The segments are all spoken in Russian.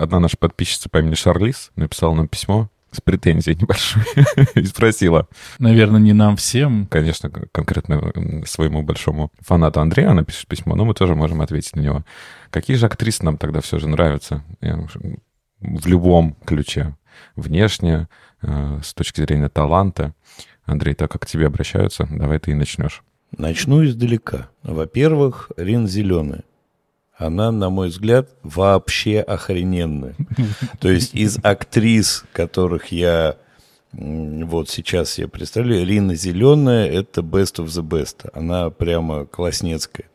Одна наша подписчица по имени Шарлиз написала нам письмо с претензией небольшой и спросила. Наверное, не нам всем. Конечно, конкретно своему большому фанату Андрею она пишет письмо, но мы тоже можем ответить на него. Какие же актрисы нам тогда все же нравятся? В любом ключе. Внешне, э, с точки зрения таланта. Андрей, так как к тебе обращаются, давай ты и начнешь. Начну издалека. Во-первых, Рин Зеленая она, на мой взгляд, вообще охрененная. То есть из актрис, которых я вот сейчас я представляю, Рина Зеленая — это best of the best. Она прямо класснецкая.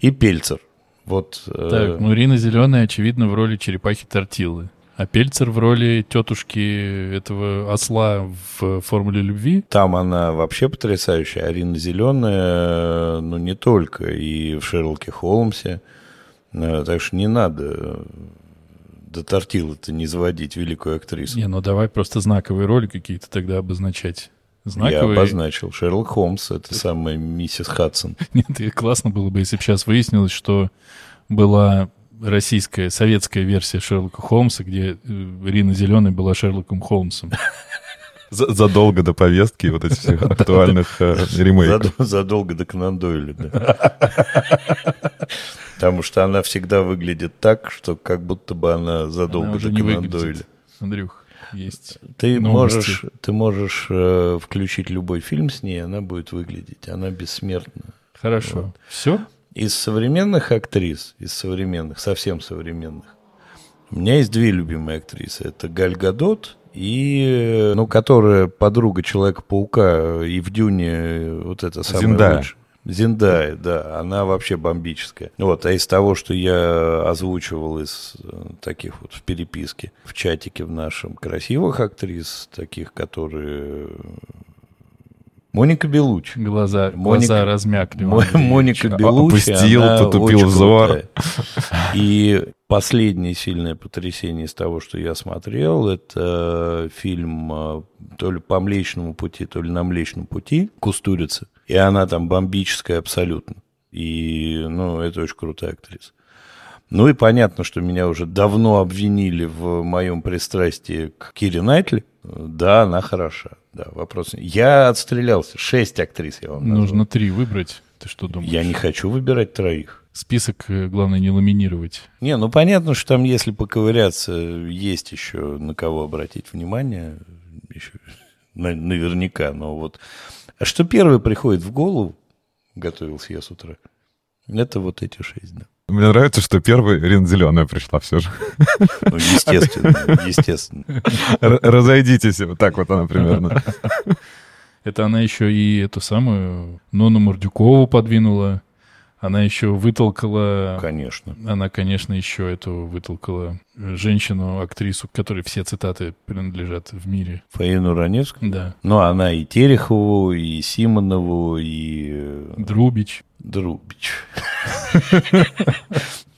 И Пельцер. Вот, э, так, э... ну Рина Зеленая, очевидно, в роли черепахи Тортилы. А Пельцер в роли тетушки этого осла в «Формуле любви». Там она вообще потрясающая. Арина Зеленая, ну не только, и в «Шерлоке Холмсе». Э, так что не надо до тортилы-то не заводить великую актрису. Не, ну давай просто знаковые роли какие-то тогда обозначать. Знаковые... Я обозначил. Шерлок Холмс — это самая миссис Хадсон. Нет, и классно было бы, если бы сейчас выяснилось, что была российская, советская версия Шерлока Холмса, где э, Рина Зеленая была Шерлоком Холмсом. Задолго до повестки вот этих всех актуальных э, ремейков. Задолго до Конан Дойля, да. Потому что она всегда выглядит так, что как будто бы она задолго до Конан Дойля. Андрюх, есть ты можешь, ты можешь э, включить любой фильм с ней, она будет выглядеть. Она бессмертна. Хорошо. Вот. Все? Из современных актрис, из современных, совсем современных, у меня есть две любимые актрисы. Это Галь Гадот и, ну, которая подруга Человека-паука и в Дюне вот это самое Зиндая. лучшее. Зиндай, да, она вообще бомбическая. Вот, а из того, что я озвучивал из э, таких вот в переписке, в чатике в нашем красивых актрис, таких, которые Моника Белучи. Глаза, Моника, глаза размякли. Моника Белучи, Опустил, потупил взор. И последнее сильное потрясение из того, что я смотрел, это фильм э, то ли по Млечному пути, то ли на Млечном пути Кустурица. И она там бомбическая абсолютно. И, ну, это очень крутая актриса. Ну и понятно, что меня уже давно обвинили в моем пристрастии к Кире Найтли. Да, она хороша. Да, вопрос. Я отстрелялся. Шесть актрис я вам назвал. Нужно три выбрать. Ты что думаешь? Я не хочу выбирать троих. Список, э, главное, не ламинировать. Не, ну понятно, что там, если поковыряться, есть еще на кого обратить внимание. Еще наверняка. Но вот... А что первое приходит в голову, готовился я с утра, это вот эти шесть, да. Мне нравится, что первый Рин зеленая пришла все же. Ну, естественно, естественно. Разойдитесь, вот так вот она примерно. Это она еще и эту самую Нону Мордюкову подвинула. Она еще вытолкала... Конечно. Она, конечно, еще эту вытолкала женщину, актрису, которой все цитаты принадлежат в мире. Фаину Раневскую? Да. Ну, она и Терехову, и Симонову, и... Э, Друбич. Друбич.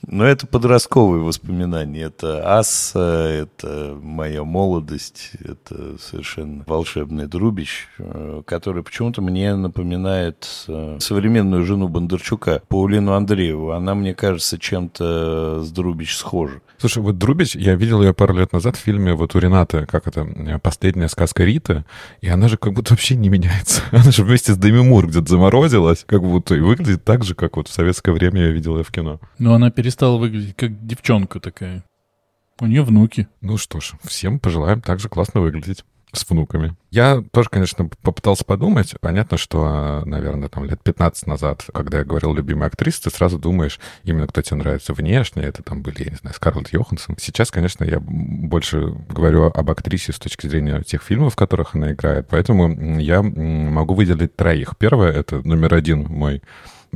Но это подростковые воспоминания. Это ас, это моя молодость, это совершенно волшебный Друбич, э, который почему-то мне напоминает э, современную жену Бондарчука, Паулину Андрееву. Она, мне кажется, чем-то с Друбич схожа. Слушай, вот Друбич, я видел ее пару лет назад в фильме вот у Рената, как это, «Последняя сказка Риты», и она же как будто вообще не меняется. Она же вместе с Дэми Мур где-то заморозилась, как будто и выглядит так же, как вот в советское время я видел ее в кино. Но она перестала выглядеть как девчонка такая. У нее внуки. Ну что ж, всем пожелаем также классно выглядеть с внуками. Я тоже, конечно, попытался подумать. Понятно, что, наверное, там лет 15 назад, когда я говорил любимая актриса, ты сразу думаешь, именно кто тебе нравится внешне. Это там были, я не знаю, Скарлетт Йоханссон. Сейчас, конечно, я больше говорю об актрисе с точки зрения тех фильмов, в которых она играет. Поэтому я могу выделить троих. Первое — это номер один мой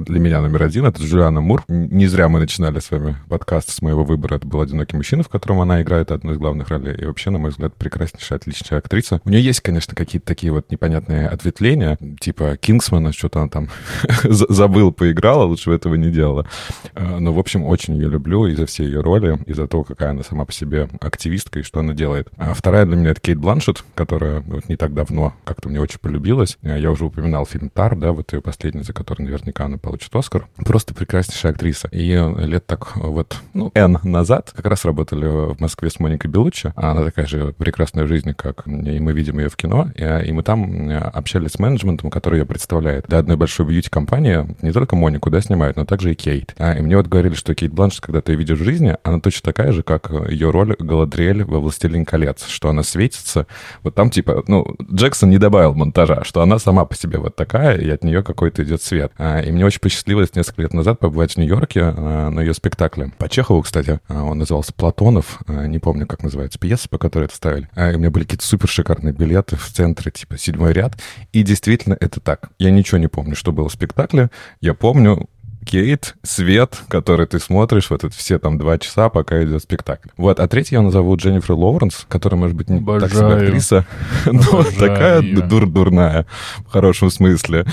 для меня номер один — это Джулиана Мур. Не зря мы начинали с вами подкаст с моего выбора. Это был «Одинокий мужчина», в котором она играет одну из главных ролей. И вообще, на мой взгляд, прекраснейшая, отличная актриса. У нее есть, конечно, какие-то такие вот непонятные ответвления, типа Кингсмана, что-то она там забыл, поиграла, лучше бы этого не делала. А, но, в общем, очень ее люблю и за все ее роли, и за то, какая она сама по себе активистка и что она делает. А вторая для меня — это Кейт Бланшет, которая вот не так давно как-то мне очень полюбилась. Я уже упоминал фильм «Тар», да, вот ее последний, за который наверняка она получит Оскар. Просто прекраснейшая актриса. И лет так вот, ну, N назад как раз работали в Москве с Моникой Белуччи. Она такая же прекрасная в жизни, как и мы видим ее в кино. И, мы там общались с менеджментом, который ее представляет. До одной большой бьюти-компании не только Монику, да, снимают, но также и Кейт. А, и мне вот говорили, что Кейт Бланшет, когда ты ее видишь в жизни, она точно такая же, как ее роль Галадриэль во «Властелин колец», что она светится. Вот там типа, ну, Джексон не добавил монтажа, что она сама по себе вот такая, и от нее какой-то идет свет. А, и мне очень посчастливилось несколько лет назад побывать в Нью-Йорке а, на ее спектакле. По Чехову, кстати, а, он назывался «Платонов», не помню, как называется пьеса, по которой это ставили. И у меня были какие-то супер шикарные билеты в центре, типа седьмой ряд. И действительно это так. Я ничего не помню, что было в спектакле. Я помню Кейт, свет, который ты смотришь вот это все там два часа, пока идет спектакль. Вот, а третий я назову Дженнифер Лоуренс, которая, может быть, не Обожаю. так себе актриса, но такая дур-дурная, в хорошем смысле.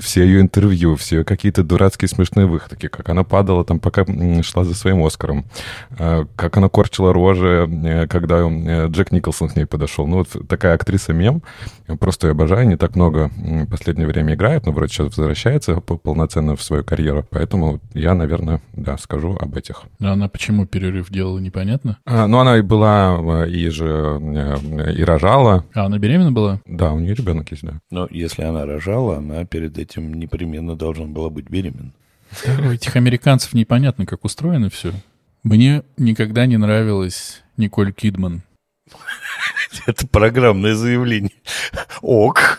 Все ее интервью, все какие-то дурацкие смешные выходки, как она падала там, пока шла за своим Оскаром, а, как она корчила рожи, э, когда э, Джек Николсон к ней подошел. Ну, вот такая актриса-мем, просто я обожаю, не так много в последнее время играет, но вроде сейчас возвращается полноценно в свою карьеру карьера. Поэтому я, наверное, да, скажу об этих. А она почему перерыв делала, непонятно? А, ну, она и была, э, и же, э, и рожала. А она беременна была? Да, у нее ребенок есть, да. Но если она рожала, она перед этим непременно должна была быть беременна. Да, у этих американцев непонятно, как устроено все. Мне никогда не нравилась Николь Кидман. Это программное заявление. Ок.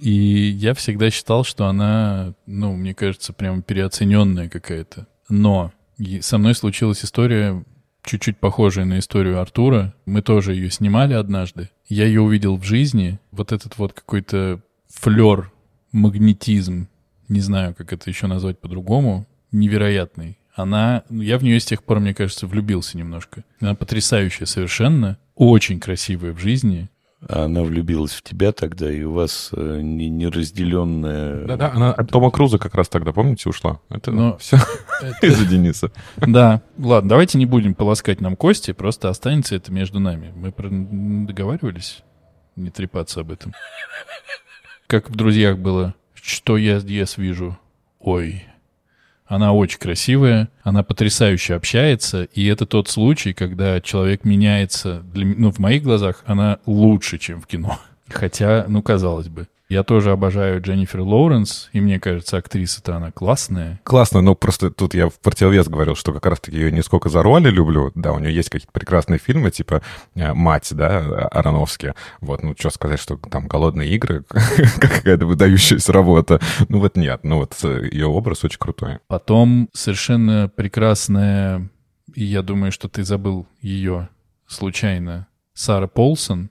И я всегда считал, что она, ну, мне кажется, прям переоцененная какая-то. Но со мной случилась история чуть-чуть похожая на историю Артура. Мы тоже ее снимали однажды. Я ее увидел в жизни. Вот этот вот какой-то флер, магнетизм, не знаю, как это еще назвать по-другому, невероятный. Она, я в нее с тех пор, мне кажется, влюбился немножко. Она потрясающая совершенно, очень красивая в жизни, она влюбилась в тебя тогда, и у вас э, неразделенная... Да-да, она от Тома Круза как раз тогда, помните, ушла. Это Но все это... из-за Дениса. Да, ладно, давайте не будем полоскать нам кости, просто останется это между нами. Мы договаривались не трепаться об этом. Как в «Друзьях» было, что я здесь вижу? Ой, она очень красивая, она потрясающе общается, и это тот случай, когда человек меняется. Для, ну, в моих глазах она лучше, чем в кино. Хотя, ну, казалось бы. Я тоже обожаю Дженнифер Лоуренс, и мне кажется, актриса-то она классная. Классно, но просто тут я в противовес говорил, что как раз-таки ее не сколько за роли люблю, да, у нее есть какие-то прекрасные фильмы, типа э, «Мать», да, Ароновский, вот, ну, что сказать, что там «Голодные игры», какая-то выдающаяся работа, ну, вот нет, ну, вот э, ее образ очень крутой. Потом совершенно прекрасная, и я думаю, что ты забыл ее случайно, Сара Полсон,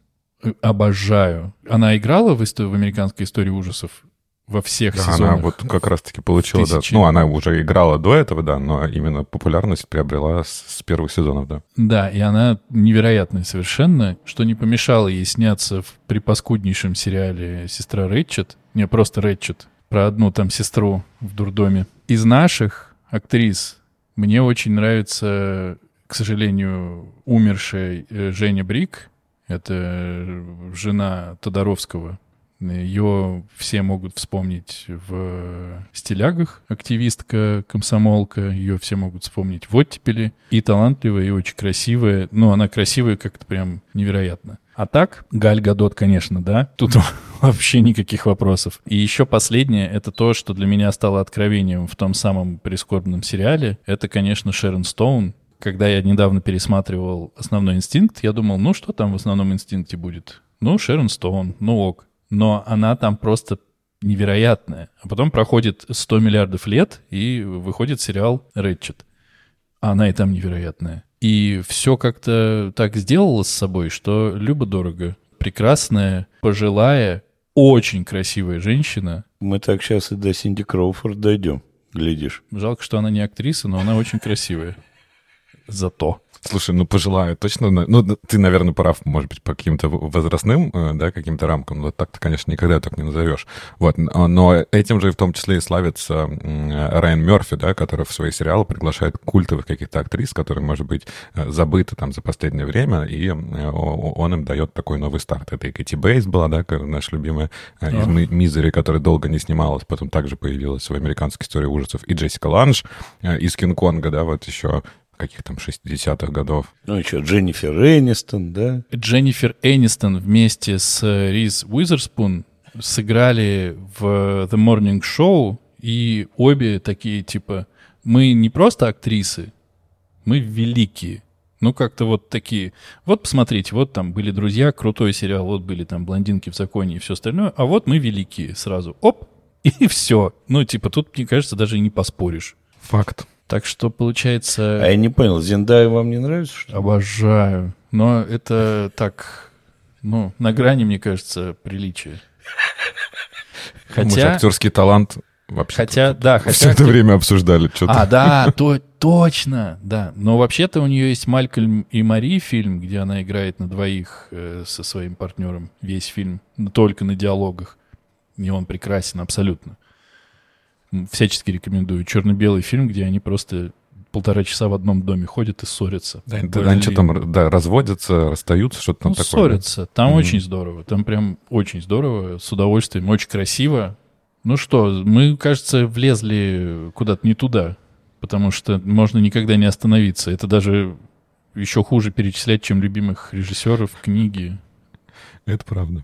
обожаю. Она играла в, в американской истории ужасов во всех да, сезонах. Она вот как раз-таки получила, да. Ну, она уже играла до этого, да, но именно популярность приобрела с, с первых сезонов, да. Да, и она невероятная совершенно, что не помешало ей сняться в припаскуднейшем сериале «Сестра Рэтчет». Не, просто Рэтчет. Про одну там сестру в дурдоме. Из наших актрис мне очень нравится, к сожалению, умершая э, Женя Брик, это жена Тодоровского. Ее все могут вспомнить в «Стилягах», активистка, комсомолка. Ее все могут вспомнить в «Оттепели». И талантливая, и очень красивая. Ну, она красивая как-то прям невероятно. А так, Галь Гадот, конечно, да. Тут вообще никаких вопросов. И еще последнее, это то, что для меня стало откровением в том самом прискорбном сериале. Это, конечно, Шерон Стоун, когда я недавно пересматривал «Основной инстинкт», я думал, ну что там в «Основном инстинкте» будет? Ну, Шерон Стоун, ну ок. Но она там просто невероятная. А потом проходит 100 миллиардов лет, и выходит сериал «Рэтчет». Она и там невероятная. И все как-то так сделала с собой, что любо-дорого. Прекрасная, пожилая, очень красивая женщина. Мы так сейчас и до Синди Кроуфорд дойдем, глядишь. Жалко, что она не актриса, но она очень красивая зато. Слушай, ну пожелаю точно. Ну, ты, наверное, прав, может быть, по каким-то возрастным, э, да, каким-то рамкам, но так-то, конечно, никогда так не назовешь. Вот, но этим же в том числе и славится Райан Мерфи, да, который в свои сериалы приглашает культовых каких-то актрис, которые, может быть, э, забыты там за последнее время, и э, он им дает такой новый старт. Это и Кэти Бейс была, да, наша любимая из Мизери, которая долго не снималась, потом также появилась в американской истории ужасов, и Джессика Ланж из Кинг-Конга, да, вот еще каких там 60-х годов. Ну, еще Дженнифер Энистон, да? Дженнифер Энистон вместе с Риз Уизерспун сыграли в The Morning Show, и обе такие, типа, мы не просто актрисы, мы великие. Ну, как-то вот такие. Вот посмотрите, вот там были друзья, крутой сериал, вот были там блондинки в законе и все остальное, а вот мы великие сразу. Оп, и все. Ну, типа, тут, мне кажется, даже и не поспоришь. Факт. Так что получается... А я не понял, Зендая вам не нравится? Что Обожаю. Но это так, ну, на грани, мне кажется, приличия. Хотя... Мы же актерский талант вообще хотя, да, хотя все это время обсуждали. Что-то. А, да, то, точно, да. Но вообще-то у нее есть Малькольм и Мари фильм, где она играет на двоих э, со своим партнером весь фильм, только на диалогах. И он прекрасен абсолютно всячески рекомендую. Черно-белый фильм, где они просто полтора часа в одном доме ходят и ссорятся. Да, да они что там, да, разводятся, расстаются, что-то там ну, такое. ссорятся. Там mm-hmm. очень здорово. Там прям очень здорово, с удовольствием, очень красиво. Ну что, мы, кажется, влезли куда-то не туда, потому что можно никогда не остановиться. Это даже еще хуже перечислять, чем любимых режиссеров, книги. Это правда.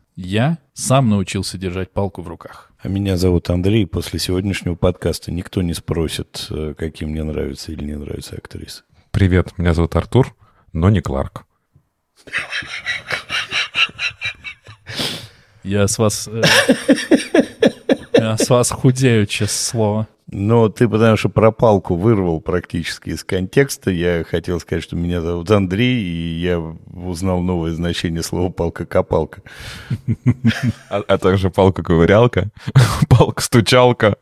я сам научился держать палку в руках. А меня зовут Андрей. После сегодняшнего подкаста никто не спросит, э, каким мне нравится или не нравится актриса. Привет, меня зовут Артур, но не Кларк. Я с вас... Э, я с вас худею, честное слово. Но ты потому что про палку вырвал практически из контекста. Я хотел сказать, что меня зовут Андрей, и я узнал новое значение слова «палка-копалка». А, а также палка-ковырялка, палка-стучалка,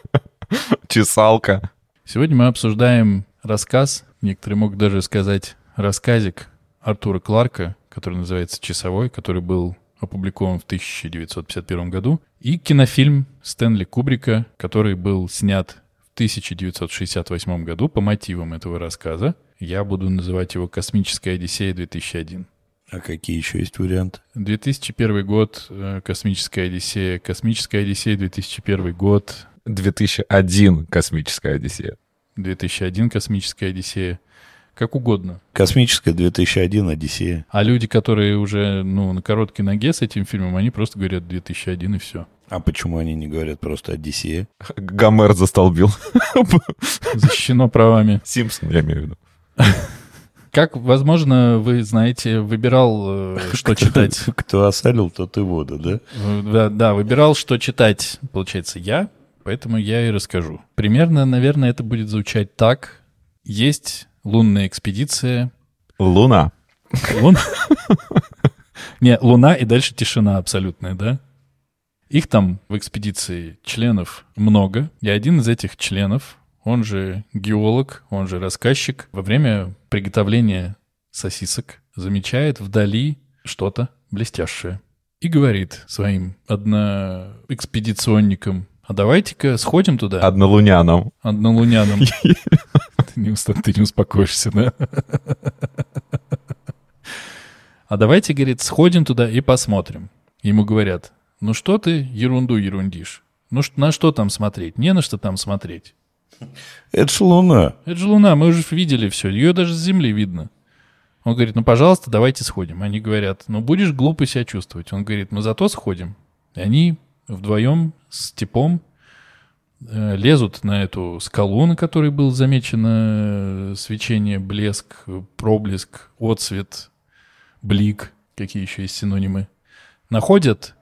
чесалка. Сегодня мы обсуждаем рассказ, некоторые могут даже сказать рассказик Артура Кларка, который называется «Часовой», который был опубликован в 1951 году, и кинофильм Стэнли Кубрика, который был снят в 1968 году по мотивам этого рассказа. Я буду называть его «Космическая Одиссея 2001». А какие еще есть варианты? 2001 год, э, «Космическая Одиссея», «Космическая Одиссея 2001 год». 2001 «Космическая Одиссея». 2001 «Космическая Одиссея». Как угодно. Космическая 2001 Одиссея. А люди, которые уже ну, на короткой ноге с этим фильмом, они просто говорят 2001 и все. А почему они не говорят просто Одиссея? Гомер застолбил. Защищено правами. Симпсон, я имею в виду. Как, возможно, вы знаете, выбирал, э, что читать. Кто осалил, тот и воду, да? Да, да, выбирал, что читать, получается, я, поэтому я и расскажу. Примерно, наверное, это будет звучать так. Есть лунная экспедиция. Луна. Луна? Не, Луна и дальше тишина абсолютная, да? Их там в экспедиции членов много, и один из этих членов, он же геолог, он же рассказчик, во время приготовления сосисок замечает вдали что-то блестящее и говорит своим одноэкспедиционникам, а давайте-ка сходим туда. Однолуняном. Однолуняном. Не, ты не успокоишься, да? А давайте, говорит, сходим туда и посмотрим. Ему говорят, Ну что ты ерунду ерундишь? Ну на что там смотреть? Не на что там смотреть. Это ж Луна. Это же Луна, мы уже видели все. Ее даже с Земли видно. Он говорит, ну, пожалуйста, давайте сходим. Они говорят, ну, будешь глупо себя чувствовать. Он говорит, мы зато сходим. И они вдвоем с типом лезут на эту скалу, на которой был замечено э, свечение, блеск, э, проблеск, отцвет, блик, какие еще есть синонимы. Находят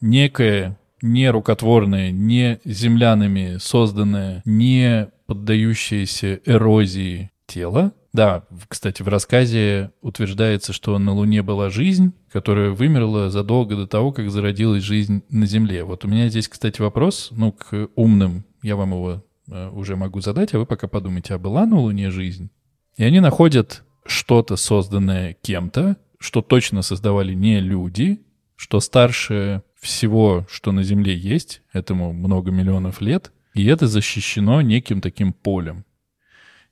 некое нерукотворное, не землянами созданное, не поддающееся эрозии тело. Да, кстати, в рассказе утверждается, что на Луне была жизнь, которая вымерла задолго до того, как зародилась жизнь на Земле. Вот у меня здесь, кстати, вопрос, ну, к умным, я вам его э, уже могу задать, а вы пока подумайте, а была на Луне жизнь? И они находят что-то, созданное кем-то, что точно создавали не люди, что старше всего, что на Земле есть, этому много миллионов лет, и это защищено неким таким полем.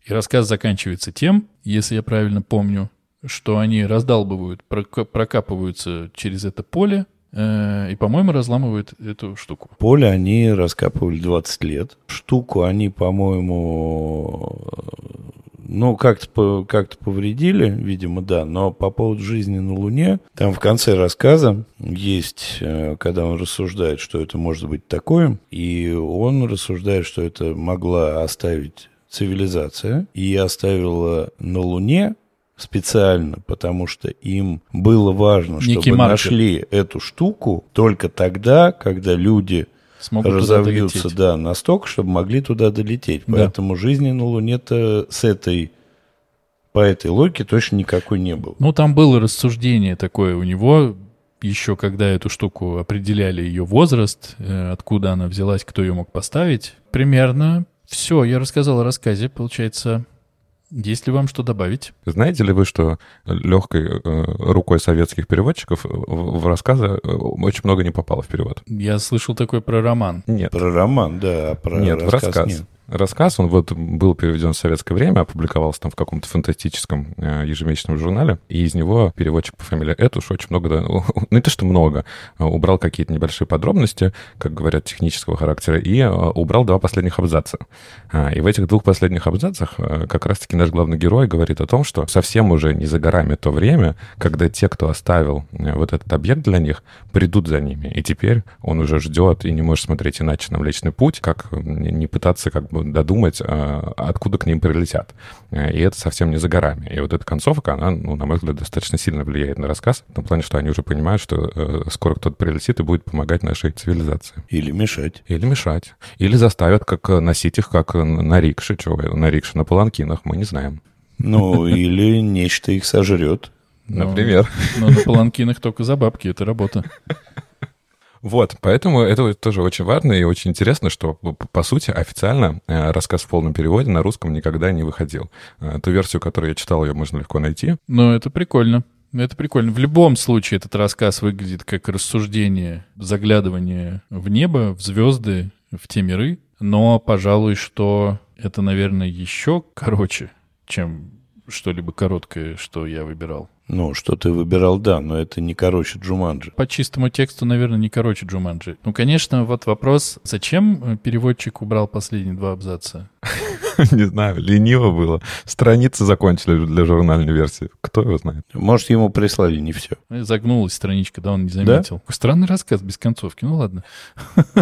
И рассказ заканчивается тем, если я правильно помню, что они раздалбывают, прока- прокапываются через это поле э, и, по-моему, разламывают эту штуку. Поле они раскапывали 20 лет. Штуку они, по-моему, ну, как-то как повредили, видимо, да. Но по поводу жизни на Луне, там в конце рассказа есть, э, когда он рассуждает, что это может быть такое, и он рассуждает, что это могла оставить цивилизация, и оставила на Луне специально, потому что им было важно, Некий чтобы маркер. нашли эту штуку только тогда, когда люди Смогут разовьются, да, настолько, чтобы могли туда долететь. Да. Поэтому жизни на Луне-то с этой, по этой логике точно никакой не было. Ну, там было рассуждение такое у него, еще когда эту штуку определяли ее возраст, э, откуда она взялась, кто ее мог поставить. Примерно все, я рассказал о рассказе, получается. Есть ли вам что добавить? Знаете ли вы, что легкой э, рукой советских переводчиков в, в рассказы э, очень много не попало в перевод? Я слышал такое про роман. Нет. Про роман, да, а про Нет, в рассказ, рассказ. нет. Рассказ, он вот был переведен в советское время, опубликовался там в каком-то фантастическом э, ежемесячном журнале, и из него переводчик по фамилии Этуш очень много, да, ну не то что много, а убрал какие-то небольшие подробности, как говорят, технического характера, и э, убрал два последних абзаца. А, И в этих двух последних абзацах э, как раз-таки наш главный герой говорит о том, что совсем уже не за горами то время, когда те, кто оставил э, вот этот объект для них, придут за ними. И теперь он уже ждет и не может смотреть иначе на Млечный Путь, как э, не пытаться как бы додумать, откуда к ним прилетят. И это совсем не за горами. И вот эта концовка, она, ну, на мой взгляд, достаточно сильно влияет на рассказ, в том плане, что они уже понимают, что скоро кто-то прилетит и будет помогать нашей цивилизации. Или мешать. Или мешать. Или заставят как носить их как на рикше. Чего на рикше, на паланкинах, мы не знаем. Ну, или нечто их сожрет. Ну, Например. Но на паланкинах только за бабки, это работа. Вот, поэтому это тоже очень важно и очень интересно, что, по по сути, официально э, рассказ в полном переводе на русском никогда не выходил. Э, Ту версию, которую я читал, ее можно легко найти. Но это прикольно. Это прикольно. В любом случае этот рассказ выглядит как рассуждение, заглядывание в небо, в звезды, в те миры. Но, пожалуй, что это, наверное, еще короче, чем что-либо короткое, что я выбирал. Ну, что ты выбирал, да, но это не короче Джуманджи. По чистому тексту, наверное, не короче Джуманджи. Ну, конечно, вот вопрос, зачем э, переводчик убрал последние два абзаца? Не знаю, лениво было. Страницы закончили для журнальной версии. Кто его знает? Может, ему прислали не все. Э, Загнулась страничка, да, он не заметил. Странный рассказ без концовки, ну ладно.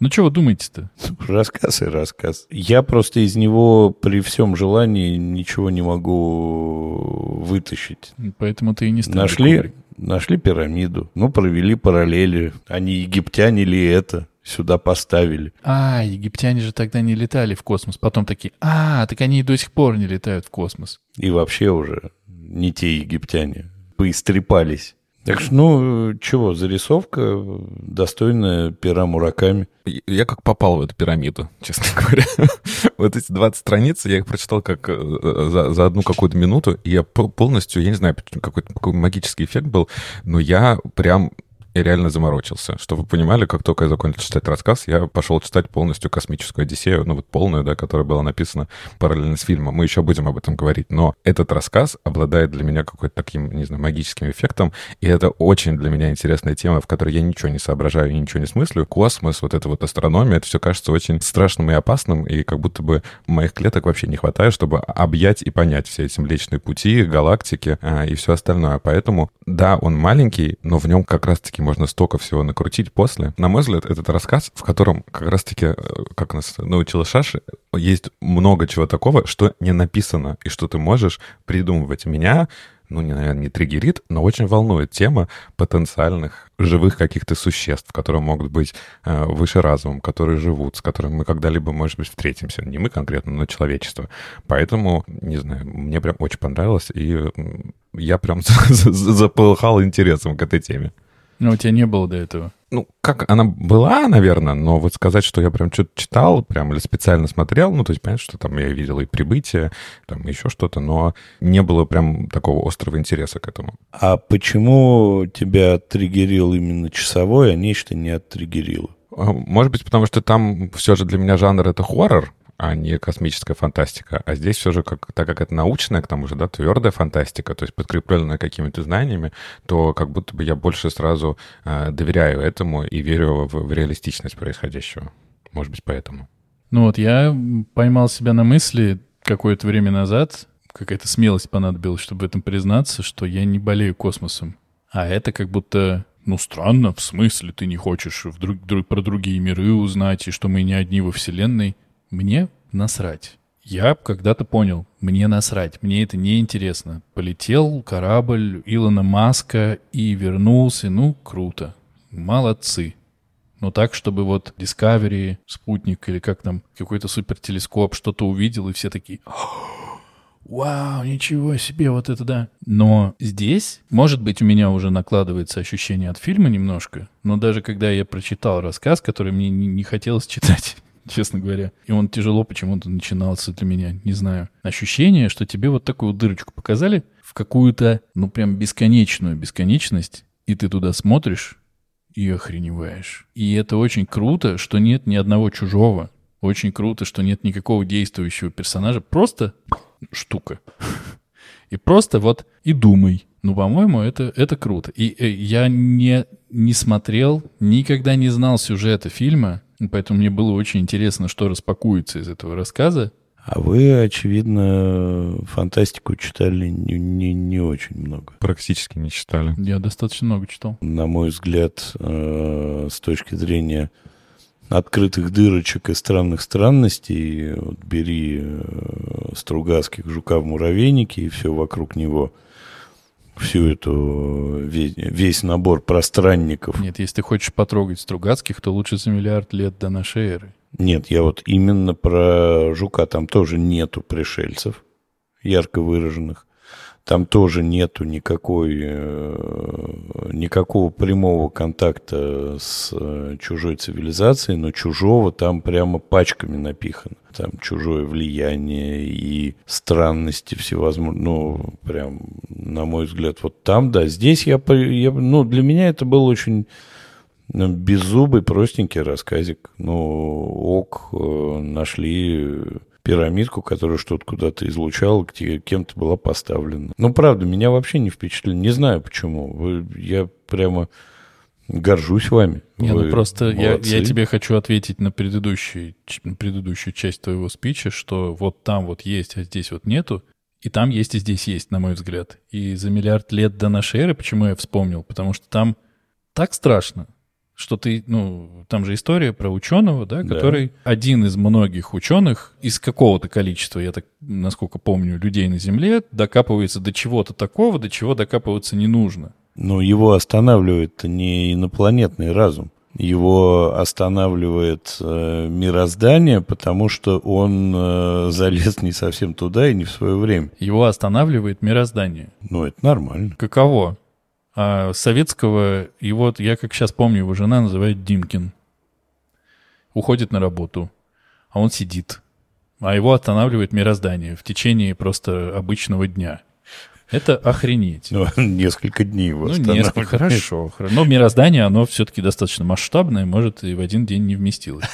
Ну, что вы думаете-то? Рассказ и рассказ. Я просто из него при всем желании ничего не могу вытащить. Поэтому ты и не стал. Нашли, нашли пирамиду, ну, провели параллели. Они египтяне ли это? Сюда поставили. А, египтяне же тогда не летали в космос. Потом такие, а, так они и до сих пор не летают в космос. И вообще уже не те египтяне. Поистрепались. Так что, ну, чего, зарисовка достойная пера Мураками. Я как попал в эту пирамиду, честно говоря. Вот эти 20 страниц, я их прочитал как э, за, за одну какую-то минуту, и я по- полностью, я не знаю, какой-то какой магический эффект был, но я прям и реально заморочился. Чтобы вы понимали, как только я закончил читать рассказ, я пошел читать полностью «Космическую Одиссею», ну вот полную, да, которая была написана параллельно с фильмом. Мы еще будем об этом говорить. Но этот рассказ обладает для меня какой-то таким, не знаю, магическим эффектом, и это очень для меня интересная тема, в которой я ничего не соображаю и ничего не смыслю. Космос, вот это вот астрономия, это все кажется очень страшным и опасным, и как будто бы моих клеток вообще не хватает, чтобы объять и понять все эти Млечные Пути, галактики а, и все остальное. Поэтому, да, он маленький, но в нем как раз-таки можно столько всего накрутить после. На мой взгляд, этот рассказ, в котором как раз-таки, э, как нас научила Шаши, есть много чего такого, что не написано, и что ты можешь придумывать. Меня ну, не, наверное, не триггерит, но очень волнует тема потенциальных живых каких-то существ, которые могут быть э, выше разумом, которые живут, с которыми мы когда-либо, может быть, встретимся. Не мы конкретно, но человечество. Поэтому, не знаю, мне прям очень понравилось, и я прям заполыхал интересом к этой теме. Но у тебя не было до этого? Ну, как она была, наверное, но вот сказать, что я прям что-то читал, прям или специально смотрел, ну, то есть, понятно, что там я видел и прибытие, там еще что-то, но не было прям такого острого интереса к этому. А почему тебя триггерил именно часовой, а нечто не оттриггерило? А, может быть, потому что там все же для меня жанр — это хоррор, а не космическая фантастика. А здесь все же, как, так как это научная, к тому же, да, твердая фантастика, то есть подкрепленная какими-то знаниями, то как будто бы я больше сразу э, доверяю этому и верю в, в реалистичность происходящего. Может быть, поэтому. Ну вот я поймал себя на мысли какое-то время назад, какая-то смелость понадобилась, чтобы в этом признаться, что я не болею космосом. А это как будто ну, странно, в смысле ты не хочешь вдруг, друг, про другие миры узнать, и что мы не одни во Вселенной. Мне насрать. Я когда-то понял, мне насрать, мне это не интересно. Полетел корабль Илона Маска и вернулся, ну, круто. Молодцы. Но так, чтобы вот Discovery, спутник или как там, какой-то супертелескоп что-то увидел, и все такие... Вау, ничего себе, вот это да. Но здесь, может быть, у меня уже накладывается ощущение от фильма немножко, но даже когда я прочитал рассказ, который мне не, не хотелось читать, честно говоря. И он тяжело почему-то начинался для меня, не знаю. Ощущение, что тебе вот такую дырочку показали в какую-то, ну прям бесконечную бесконечность, и ты туда смотришь и охреневаешь. И это очень круто, что нет ни одного чужого. Очень круто, что нет никакого действующего персонажа. Просто штука. И просто вот и думай. Ну, по-моему, это, это круто. И э, я не, не смотрел, никогда не знал сюжета фильма, Поэтому мне было очень интересно, что распакуется из этого рассказа. А вы, очевидно, фантастику читали не, не, не очень много. Практически не читали. Я достаточно много читал. На мой взгляд, э, с точки зрения открытых дырочек и странных странностей, вот бери э, Стругацких жука в муравейнике и все вокруг него – всю эту, весь, весь набор пространников. Нет, если ты хочешь потрогать Стругацких, то лучше за миллиард лет до нашей эры. Нет, я вот именно про Жука, там тоже нету пришельцев ярко выраженных. Там тоже нету никакой, э, никакого прямого контакта с э, чужой цивилизацией, но чужого там прямо пачками напихано. Там чужое влияние и странности всевозможные. Ну, прям, на мой взгляд, вот там, да. Здесь я, я ну, для меня это был очень ну, беззубый, простенький рассказик. Ну, ок, э, нашли пирамидку, которая что-то куда-то излучала, кем-то была поставлена. Ну, правда, меня вообще не впечатлили. Не знаю почему. Вы, я прямо горжусь вами. Не, ну просто я, я тебе хочу ответить на предыдущую, предыдущую часть твоего спича, что вот там вот есть, а здесь вот нету. И там есть, и здесь есть, на мой взгляд. И за миллиард лет до нашей эры, почему я вспомнил? Потому что там так страшно, что ты, ну, там же история про ученого, да, который да. один из многих ученых из какого-то количества, я так, насколько помню, людей на Земле докапывается до чего-то такого, до чего докапываться не нужно. Но его останавливает не инопланетный разум. Его останавливает э, мироздание, потому что он э, залез не совсем туда и не в свое время. Его останавливает мироздание. Ну, это нормально. Каково? А советского, и вот я как сейчас помню, его жена называет Димкин. Уходит на работу, а он сидит. А его останавливает мироздание в течение просто обычного дня. Это охренеть. Ну, несколько дней Ну, несколько, хорошо. Но мироздание, оно все-таки достаточно масштабное, может, и в один день не вместилось.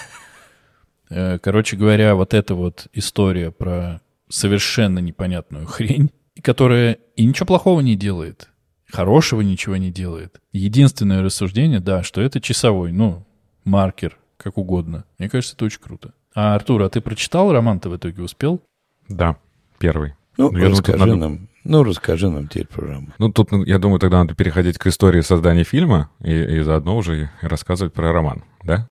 Э, короче говоря, вот эта вот история про совершенно непонятную хрень, которая и ничего плохого не делает, хорошего ничего не делает. Единственное рассуждение, да, что это часовой, ну, маркер, как угодно. Мне кажется, это очень круто. А, Артур, а ты прочитал роман-то в итоге успел? Да, первый. Ну, ну расскажи думаю, надо... нам. Ну, расскажи нам теперь про роман. Ну, тут, я думаю, тогда надо переходить к истории создания фильма и, и заодно уже рассказывать про роман, да?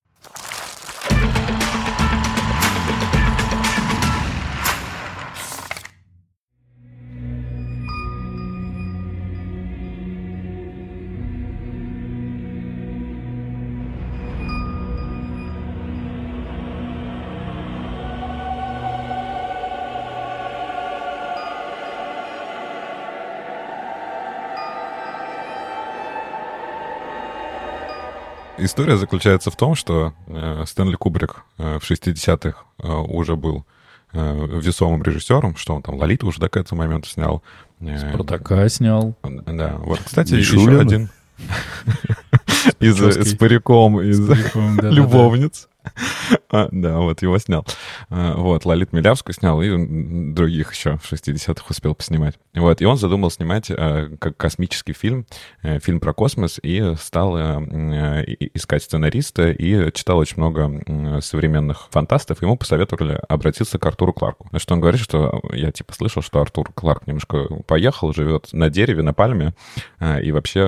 История заключается в том, что э, Стэнли Кубрик э, в 60-х э, уже был э, весомым режиссером, что он там Лолиту уже до к этому моменту снял. Э, Спартака снял. Да, вот, кстати, еще один из, с париком из любовниц. А, да, вот его снял. А, вот, Лолит Милявскую снял и других еще в 60-х успел поснимать. Вот, и он задумал снимать э, как космический фильм, э, фильм про космос, и стал э, искать сценариста, и читал очень много современных фантастов. Ему посоветовали обратиться к Артуру Кларку. Что он говорит, что я типа слышал, что Артур Кларк немножко поехал, живет на дереве, на пальме, и вообще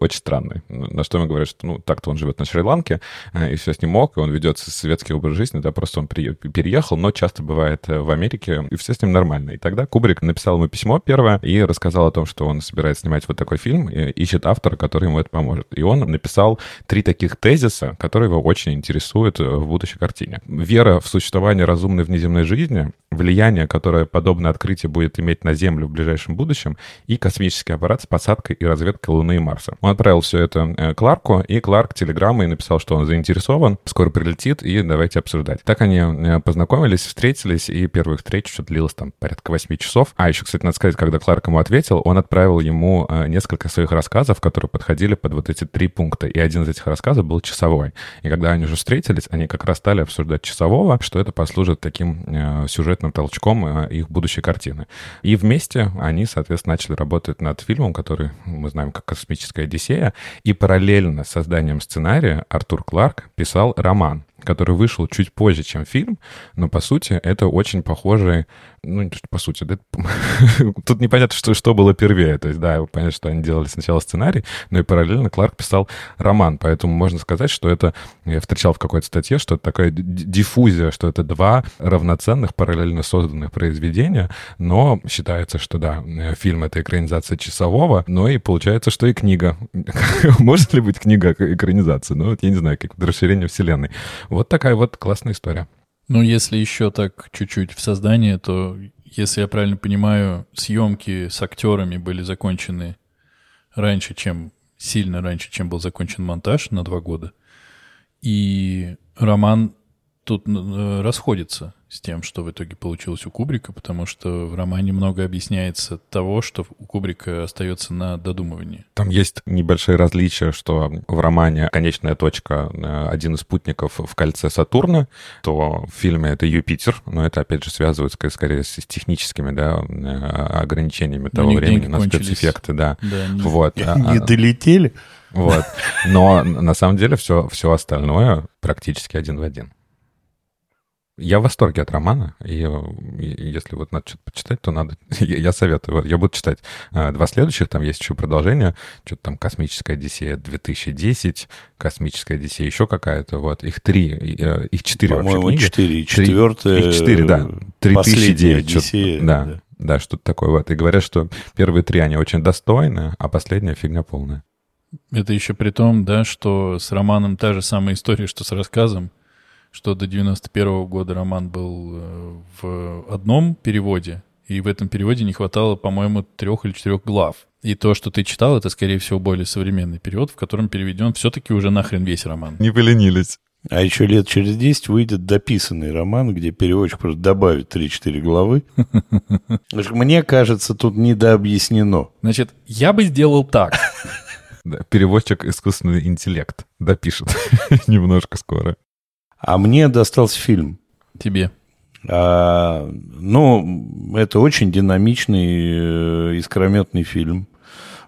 очень странный. На что ему говорят, что ну так-то он живет на Шри-Ланке, и все с ним ок, и он ведет светский образ жизни, да, просто он при, переехал, но часто бывает э, в Америке, и все с ним нормально. И тогда Кубрик написал ему письмо первое и рассказал о том, что он собирается снимать вот такой фильм, и ищет автора, который ему это поможет. И он написал три таких тезиса, которые его очень интересуют э, в будущей картине. Вера в существование разумной внеземной жизни, влияние, которое подобное открытие будет иметь на Землю в ближайшем будущем, и космический аппарат с посадкой и разведкой Луны и Марса. Он отправил все это э, Кларку, и Кларк телеграммой написал, что он заинтересован, скоро прилетит, и давайте обсуждать. Так они э, познакомились, встретились, и первых встреч что длилось там порядка 8 часов. А еще, кстати, надо сказать, когда Кларк ему ответил, он отправил ему э, несколько своих рассказов, которые подходили под вот эти три пункта. И один из этих рассказов был часовой. И когда они уже встретились, они как раз стали обсуждать часового, что это послужит таким э, сюжетным толчком их будущей картины. И вместе они, соответственно, начали работать над фильмом, который мы знаем как «Космическая Одиссея». И параллельно с созданием сценария Артур Кларк писал роман on. Который вышел чуть позже, чем фильм, но, по сути, это очень похожий ну, по сути, да, тут непонятно, что, что было первее. То есть, да, понятно, что они делали сначала сценарий, но и параллельно Кларк писал роман. Поэтому можно сказать, что это, я встречал в какой-то статье, что это такая диффузия, что это два равноценных, параллельно созданных произведения, но считается, что, да, фильм — это экранизация часового, но и получается, что и книга. Может ли быть книга экранизация? Ну, вот я не знаю, как расширение вселенной. Вот такая вот классная история. Ну, если еще так чуть-чуть в создание, то, если я правильно понимаю, съемки с актерами были закончены раньше, чем сильно раньше, чем был закончен монтаж на два года. И роман тут э, расходится с тем, что в итоге получилось у Кубрика, потому что в романе много объясняется того, что у Кубрика остается на додумывании. Там есть небольшие различия, что в романе конечная точка э, один из спутников в кольце Сатурна, то в фильме это Юпитер, но это, опять же, связывается скорее с техническими да, э, ограничениями но того времени на спецэффекты. Да. Да, не, вот. не а, долетели. Вот. Но на самом деле все, все остальное практически один в один. Я в восторге от романа, и, и если вот надо что-то почитать, то надо, я, советую, вот, я буду читать а, два следующих, там есть еще продолжение, что-то там «Космическая Одиссея 2010», «Космическая Одиссея» еще какая-то, вот, их три, э, их четыре вообще книги. четыре, и четвертая... Их четыре, да, 3009, Одиссея, да, да, да, что-то такое, вот, и говорят, что первые три, они очень достойны, а последняя фигня полная. Это еще при том, да, что с романом та же самая история, что с рассказом, что до 91 года роман был э, в одном переводе, и в этом переводе не хватало, по-моему, трех или четырех глав. И то, что ты читал, это, скорее всего, более современный перевод, в котором переведен все-таки уже нахрен весь роман. Не поленились. А еще лет через 10 выйдет дописанный роман, где переводчик просто добавит 3-4 главы. Мне кажется, тут недообъяснено. Значит, я бы сделал так. Переводчик искусственный интеллект допишет немножко скоро. А мне достался фильм. Тебе. А, ну, это очень динамичный, э, искрометный фильм.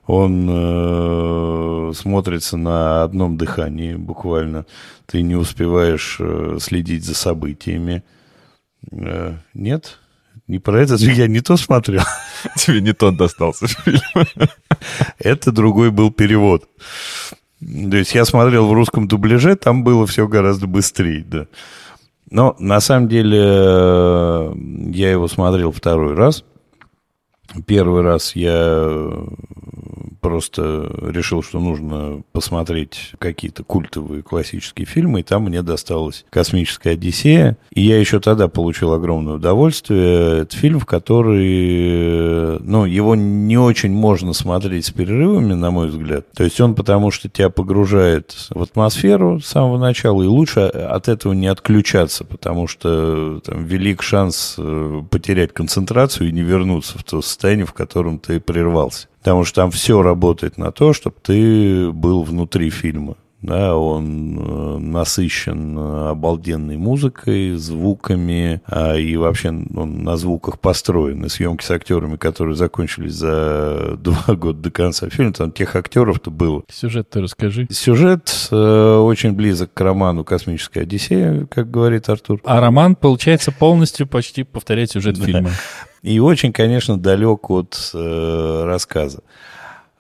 Он э, смотрится на одном дыхании буквально. Ты не успеваешь э, следить за событиями. Э, нет? Не про это я не то смотрел. Тебе не тот достался фильм. Это другой был перевод. То есть я смотрел в русском дубляже, там было все гораздо быстрее, да. Но на самом деле э, я его смотрел второй раз. Первый раз я просто решил, что нужно посмотреть какие-то культовые классические фильмы, и там мне досталась «Космическая Одиссея». И я еще тогда получил огромное удовольствие. Это фильм, в который, ну, его не очень можно смотреть с перерывами, на мой взгляд. То есть он потому что тебя погружает в атмосферу с самого начала, и лучше от этого не отключаться, потому что там велик шанс э, потерять концентрацию и не вернуться в то состояние, в котором ты прервался. Потому что там все работает на то, чтобы ты был внутри фильма. Да, он э, насыщен э, обалденной музыкой, звуками, а, и вообще он на звуках построен. И съемки с актерами, которые закончились за два года до конца фильма, там тех актеров-то было. Сюжет-то расскажи. Сюжет э, очень близок к роману «Космическая Одиссея», как говорит Артур. А роман, получается, полностью почти повторяет сюжет фильма. И очень, конечно, далек от э, рассказа.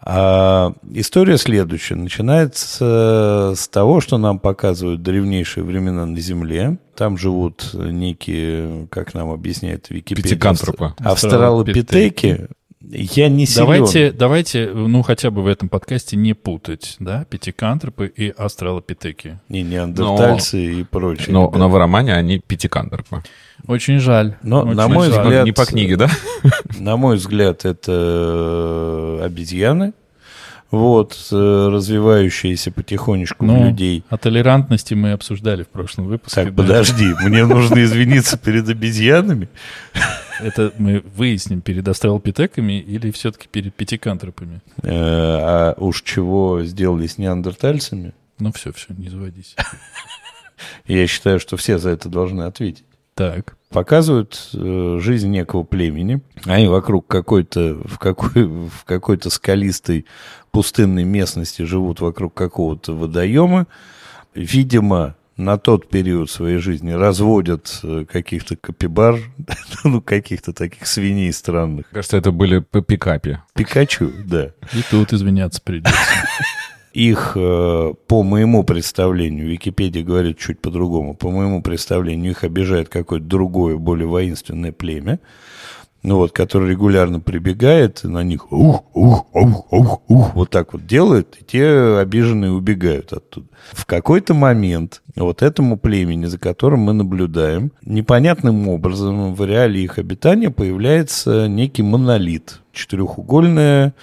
А история следующая. Начинается с того, что нам показывают древнейшие времена на Земле. Там живут некие, как нам объясняет Википедия, австралопитеки. Я не силен. Давайте, давайте, ну, хотя бы в этом подкасте не путать, да, пятикантропы и австралопитеки. И неандертальцы и прочее. Но, ребята. но в романе они пятикантропы. Очень жаль. Но, Очень на мой жаль. взгляд- Не по книге, да? На мой взгляд, это э, обезьяны, вот, э, развивающиеся потихонечку Ну, в людей. О толерантности мы обсуждали в прошлом выпуске. Так, да. подожди, мне нужно извиниться перед обезьянами. Это мы выясним перед астралопитеками или все-таки перед пятикантропами. Э, А уж чего сделали с неандертальцами, Ну все, все, не заводись. я считаю, что все за это должны ответить. Так. Показывают э, жизнь некого племени. Они вокруг какой-то, в, какой, в какой-то скалистой пустынной местности живут вокруг какого-то водоема. Видимо, на тот период своей жизни разводят э, каких-то капибар, ну, каких-то таких свиней странных. Кажется, это были по пикапе. Пикачу, да. И тут извиняться придется. Их, э, по моему представлению, Википедия говорит чуть по-другому, по моему представлению, их обижает какое-то другое, более воинственное племя, ну вот, которое регулярно прибегает, на них ух, ух, ух, ух, ух, вот так вот делают, и те обиженные убегают оттуда. В какой-то момент вот этому племени, за которым мы наблюдаем, непонятным образом в реале их обитания появляется некий монолит, четырехугольная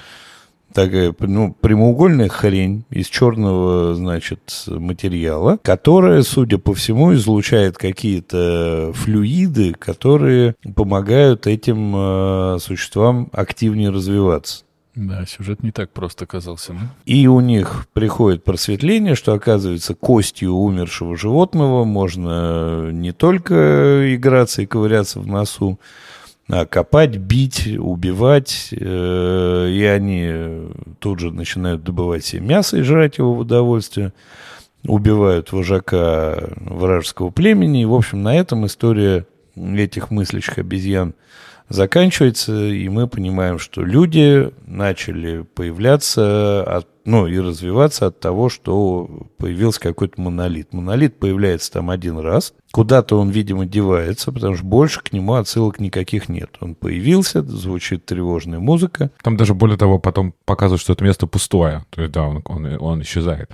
такая ну, прямоугольная хрень из черного, значит, материала, которая, судя по всему, излучает какие-то флюиды, которые помогают этим э, существам активнее развиваться. Да, сюжет не так просто оказался. ну. И у них приходит просветление, что, оказывается, костью умершего животного можно не только играться и ковыряться в носу, копать, бить, убивать, э, и они тут же начинают добывать себе мясо и жрать его в удовольствие, убивают вожака вражеского племени, и, в общем, на этом история этих мыслящих обезьян заканчивается, и мы понимаем, что люди начали появляться, от, ну, и развиваться от того, что появился какой-то монолит. Монолит появляется там один раз, куда-то он, видимо, девается, потому что больше к нему отсылок никаких нет. Он появился, звучит тревожная музыка, Там даже более того потом показывают, что это место пустое. То есть, да, он, он, он исчезает.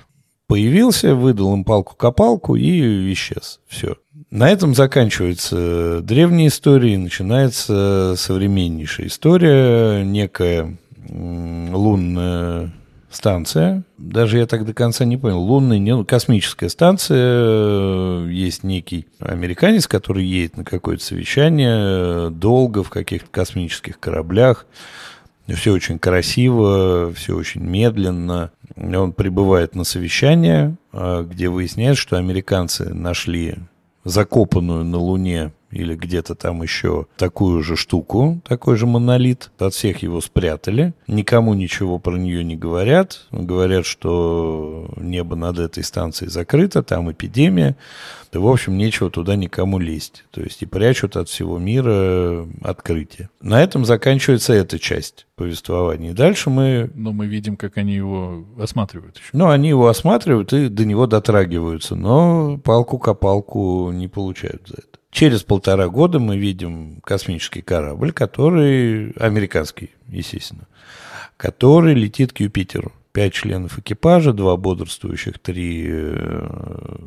появился, выдал им палку-копалку и исчез. Все. На этом заканчивается древняя история начинается современнейшая история. Некая лунная станция, даже я так до конца не понял, лунная, не, космическая станция, есть некий американец, который едет на какое-то совещание долго в каких-то космических кораблях, все очень красиво, все очень медленно. Он прибывает на совещание, э, где выясняется, что американцы нашли закопанную на Луне или где-то там еще такую же штуку, такой же монолит. От всех его спрятали. Никому ничего про нее не говорят. Говорят, что небо над этой станцией закрыто, там эпидемия. И, в общем, нечего туда никому лезть. То есть и прячут от всего мира открытие. На этом заканчивается эта часть повествования. И дальше мы... Но мы видим, как они его осматривают еще. Ну, они его осматривают и до него дотрагиваются, но палку-копалку не получают за это. Через полтора года мы видим космический корабль, который, американский, естественно, который летит к Юпитеру. Пять членов экипажа, два бодрствующих, три э,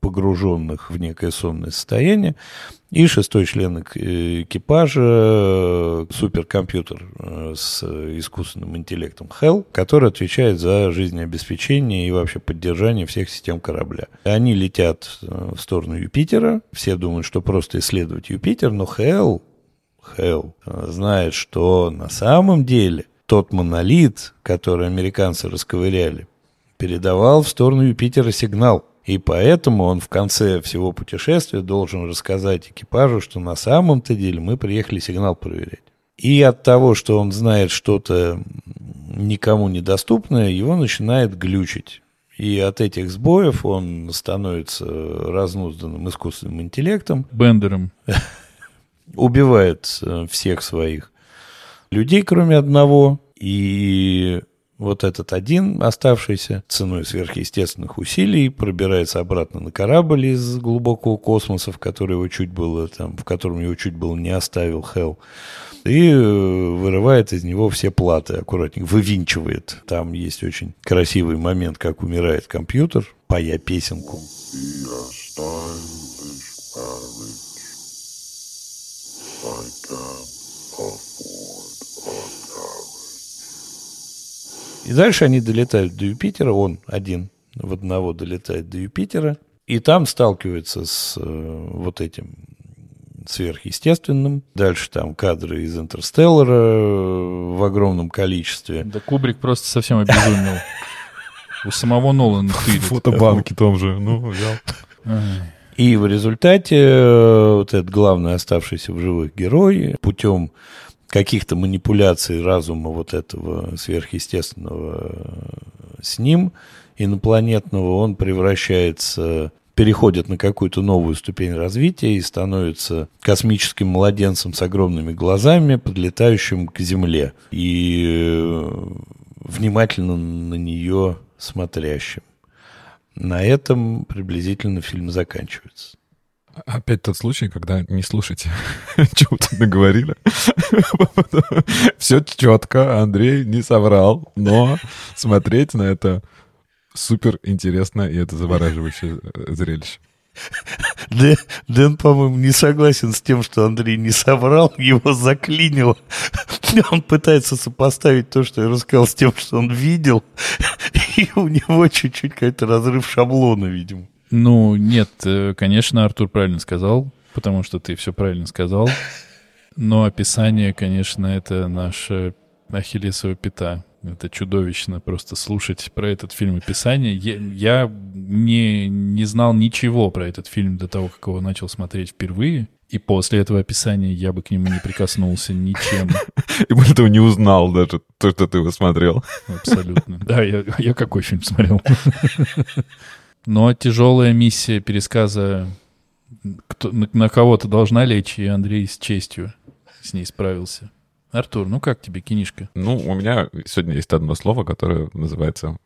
погруженных в некое сонное состояние. И шестой член экипажа, суперкомпьютер э, с искусственным интеллектом Hell, который отвечает за жизнеобеспечение и вообще поддержание всех систем корабля. Они летят э, в сторону Юпитера, все думают, что просто исследовать Юпитер, но Hell, Hell знает, что на самом деле тот монолит, который американцы расковыряли, передавал в сторону Юпитера сигнал. И поэтому он в конце всего путешествия должен рассказать экипажу, что на самом-то деле мы приехали сигнал проверять. И от того, что он знает что-то никому недоступное, его начинает глючить. И от этих сбоев он становится разнузданным искусственным интеллектом. Бендером. Убивает э, всех своих людей, кроме одного. И вот этот один, оставшийся ценой сверхъестественных усилий, пробирается обратно на корабль из глубокого космоса, в который его чуть было там, в котором его чуть было не оставил Хелл, и э, вырывает из него все платы аккуратненько, вывинчивает. Там есть очень красивый момент, как умирает компьютер, поя песенку. И дальше они долетают до Юпитера, он один в одного долетает до Юпитера, и там сталкивается с э, вот этим сверхъестественным. Дальше там кадры из «Интерстеллара» э, в огромном количестве. Да Кубрик просто совсем обезумел. У самого Нолана тырит. Фотобанки том же, ну, взял. И в результате э, вот этот главный оставшийся в живых герой путем каких-то манипуляций разума вот этого сверхъестественного с ним, инопланетного, он превращается, переходит на какую-то новую ступень развития и становится космическим младенцем с огромными глазами, подлетающим к Земле и э, внимательно на нее смотрящим. На этом приблизительно фильм заканчивается. Опять тот случай, когда не слушайте, что вы наговорили. Все четко, Андрей не соврал, но смотреть на это супер интересно, и это завораживающее э, зрелище. Дэн, Дэн, по-моему, не согласен с тем, что Андрей не соврал, его заклинило. Он пытается сопоставить то, что я рассказал, с тем, что он видел, и у него чуть-чуть какой-то разрыв шаблона, видимо. Ну, нет, э, конечно, Артур правильно сказал, потому что ты все правильно сказал. Но описание, конечно, это наша ахиллесова пята. Это чудовищно просто слушать про этот фильм описание. Я, я не, не знал ничего про этот фильм до того, как его начал смотреть впервые. И после этого описания я бы к нему не прикоснулся ничем. И более того, не узнал даже то, что ты его смотрел. Абсолютно. Да, я, я какой фильм смотрел? Но тяжелая миссия пересказа кто, на, на кого-то должна лечь, и Андрей с честью с ней справился. Артур, ну как тебе кинишка? Ну, у меня сегодня есть одно слово, которое называется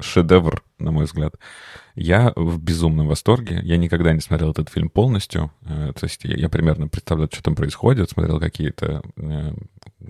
шедевр, на мой взгляд. Я в безумном восторге. Я никогда не смотрел этот фильм полностью. Э, то есть я, я примерно представляю, что там происходит, смотрел какие-то э,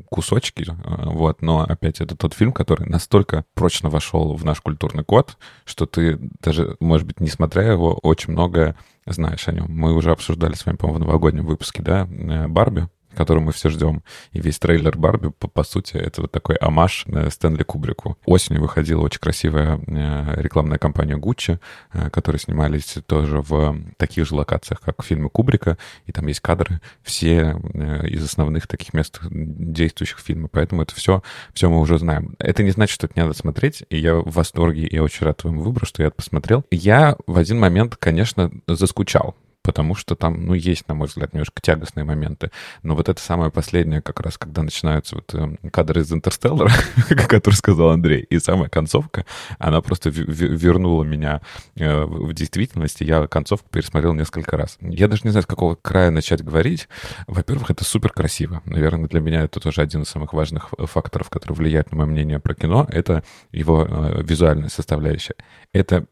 кусочки, э, вот. Но опять это тот фильм, который настолько прочно вошел в наш культурный код, что ты даже, может быть, не смотря его, очень многое знаешь о нем. Мы уже обсуждали с вами, по-моему, в новогоднем выпуске, да, Барби, которую мы все ждем. И весь трейлер Барби, по, по сути, это вот такой амаш Стэнли Кубрику. Осенью выходила очень красивая э, рекламная кампания Гуччи, э, которые снимались тоже в таких же локациях, как в фильме Кубрика, и там есть кадры, все э, из основных таких мест действующих фильма, поэтому это все, все мы уже знаем. Это не значит, что это не надо смотреть, и я в восторге, и очень рад твоему выбору, что я это посмотрел. Я в один момент, конечно, заскучал потому что там, ну, есть, на мой взгляд, немножко тягостные моменты. Но вот это самое последнее, как раз, когда начинаются вот э, кадры из «Интерстеллара», который сказал Андрей, и самая концовка, она просто вернула меня э, в действительность, и я концовку пересмотрел несколько раз. Я даже не знаю, с какого края начать говорить. Во-первых, это супер красиво. Наверное, для меня это тоже один из самых важных факторов, который влияет на мое мнение про кино, это его э, визуальная составляющая. Это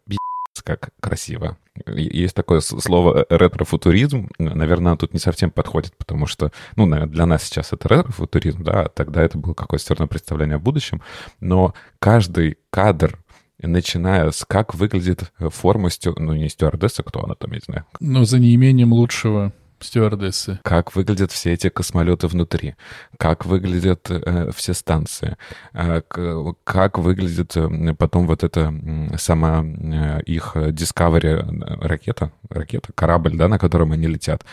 как красиво. Есть такое слово э, ретро-футуризм. Наверное, тут не совсем подходит, потому что, ну, для нас сейчас это ретро-футуризм, да, а тогда это было какое-то все равно представление о будущем. Но каждый кадр начиная с как выглядит форма, стю... ну, не стюардесса, кто она там, я не знаю. Но за неимением лучшего стюардессы. Как выглядят все эти космолеты внутри, как выглядят э, все станции, э, как выглядит э, потом вот эта сама э, их Discovery э, ракета, ракета, корабль, да, на котором они летят?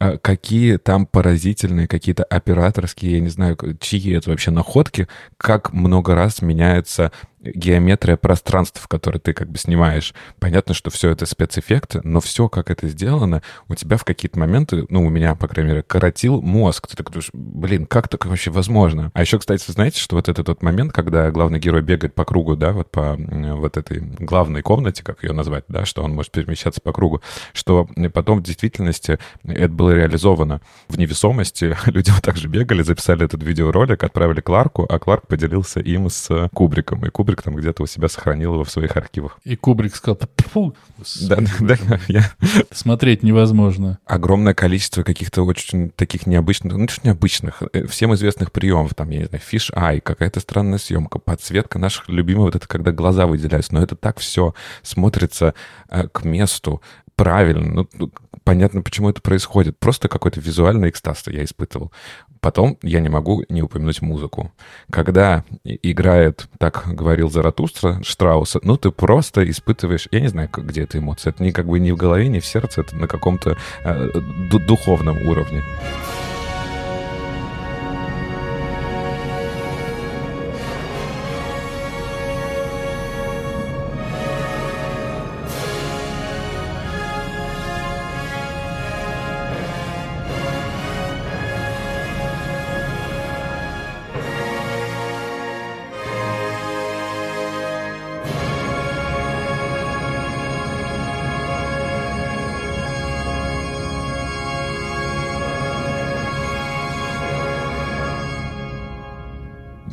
Э, какие там поразительные какие-то операторские, я не знаю, чьи это вообще находки, как много раз меняется геометрия пространств, в которые ты как бы снимаешь. Понятно, что все это спецэффекты, но все, как это сделано, у тебя в какие-то моменты, ну, у меня, по крайней мере, коротил мозг. Ты такой блин, как так вообще возможно? А еще, кстати, знаете, что вот это тот момент, когда главный герой бегает по кругу, да, вот по вот этой главной комнате, как ее назвать, да, что он может перемещаться по кругу, что потом в действительности это было реализовано в невесомости. Люди вот так же бегали, записали этот видеоролик, отправили Кларку, а Кларк поделился им с Кубриком. И Кубрик там где-то у себя сохранил его в своих архивах. И Кубрик сказал, фу, да, да, я... Смотреть невозможно. Огромное количество каких-то очень таких необычных, ну, что необычных, э, всем известных приемов, там, я не знаю, фиш ай, какая-то странная съемка, подсветка наших любимых, вот это когда глаза выделяются, но это так все смотрится э, к месту, правильно. Ну, ну, понятно, почему это происходит. Просто какой-то визуальный экстаз я испытывал. Потом я не могу не упомянуть музыку. Когда играет, так говорил Заратустра, Штрауса, ну ты просто испытываешь, я не знаю, где эта эмоция. Это не как бы не в голове, не в сердце, это на каком-то э, духовном уровне.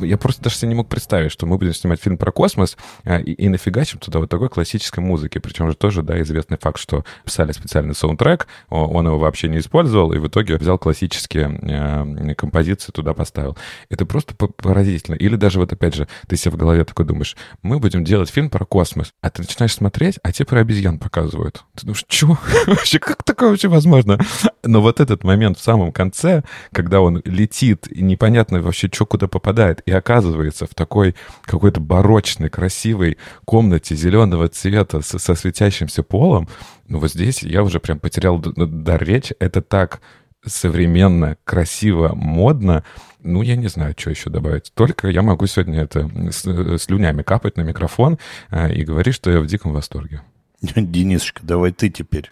Я просто даже себе не мог представить, что мы будем снимать фильм про космос а, и, и нафигачим туда вот такой классической музыки. Причем же тоже, да, известный факт, что писали специальный саундтрек, он его вообще не использовал, и в итоге взял классические э, композиции, туда поставил. Это просто поразительно. Или даже вот опять же, ты себе в голове такой думаешь, мы будем делать фильм про космос, а ты начинаешь смотреть, а тебе про обезьян показывают. Ты думаешь, что? Вообще, как такое вообще возможно? Но вот этот момент в самом конце, когда он летит, и непонятно вообще, что куда попадает, и оказывается в такой какой-то барочной, красивой комнате зеленого цвета со, со светящимся полом, ну вот здесь я уже прям потерял дар речи. Это так современно, красиво, модно. Ну, я не знаю, что еще добавить. Только я могу сегодня это с, слюнями капать на микрофон э, и говорить, что я в диком восторге. Денисочка, давай ты теперь.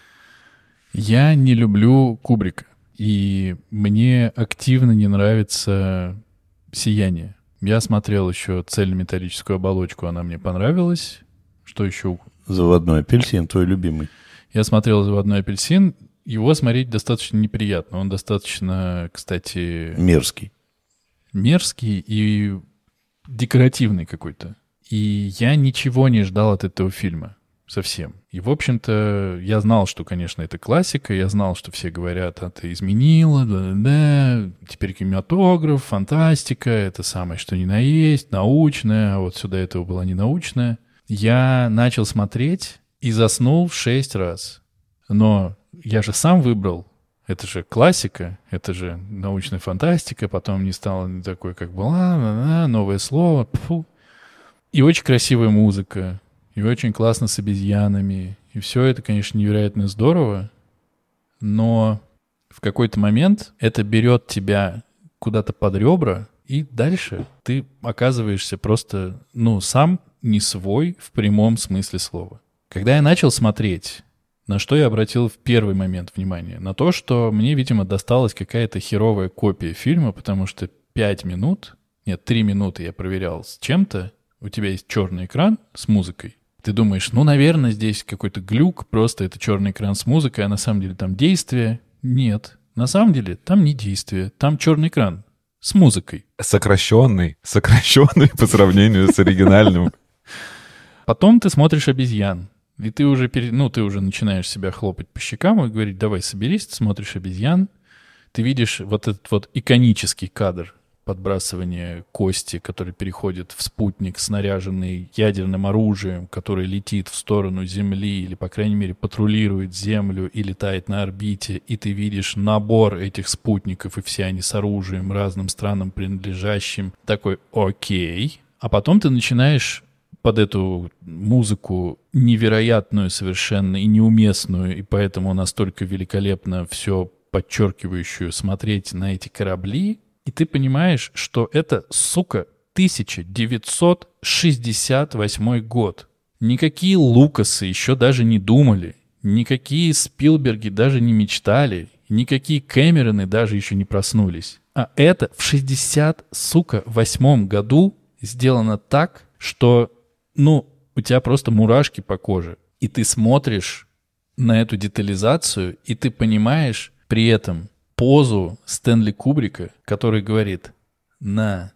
Я не люблю Кубрика. И мне активно не нравится «Сияние». Я смотрел еще цельнометаллическую оболочку, она мне понравилась. Что еще? Заводной апельсин, твой любимый. Я смотрел «Заводной апельсин». Его смотреть достаточно неприятно. Он достаточно, кстати... Мерзкий. Мерзкий и декоративный какой-то. И я ничего не ждал от этого фильма совсем. И, в общем-то, я знал, что, конечно, это классика, я знал, что все говорят, а ты изменила, да, да, да, теперь кинематограф, фантастика, это самое, что ни на есть, научное, а вот сюда этого было не научное. Я начал смотреть и заснул шесть раз. Но я же сам выбрал Это же классика, это же научная фантастика, потом не стало такой, как была, новое слово, фу. И очень красивая музыка, и очень классно с обезьянами. И все это, конечно, невероятно здорово, но в какой-то момент это берет тебя куда-то под ребра, и дальше ты оказываешься просто, ну, сам не свой в прямом смысле слова. Когда я начал смотреть, на что я обратил в первый момент внимания? На то, что мне, видимо, досталась какая-то херовая копия фильма, потому что 5 минут, нет, 3 минуты я проверял с чем-то, у тебя есть черный экран с музыкой, ты думаешь, ну, наверное, здесь какой-то глюк, просто это черный экран с музыкой, а на самом деле там действие. Нет, на самом деле там не действие, там черный экран с музыкой. Сокращенный, сокращенный по сравнению с оригинальным. Потом ты смотришь обезьян, и ты уже, пере... ну, ты уже начинаешь себя хлопать по щекам и говорить, давай соберись, ты смотришь обезьян, ты видишь вот этот вот иконический кадр подбрасывание кости, который переходит в спутник, снаряженный ядерным оружием, который летит в сторону Земли или, по крайней мере, патрулирует Землю и летает на орбите, и ты видишь набор этих спутников, и все они с оружием, разным странам принадлежащим. Такой, окей. А потом ты начинаешь под эту музыку невероятную совершенно и неуместную, и поэтому настолько великолепно все подчеркивающую смотреть на эти корабли, и ты понимаешь, что это, сука, 1968 год. Никакие Лукасы еще даже не думали, никакие Спилберги даже не мечтали, никакие Кэмероны даже еще не проснулись. А это в 60, сука, восьмом году сделано так, что, ну, у тебя просто мурашки по коже. И ты смотришь на эту детализацию, и ты понимаешь при этом, позу Стэнли Кубрика, который говорит «На,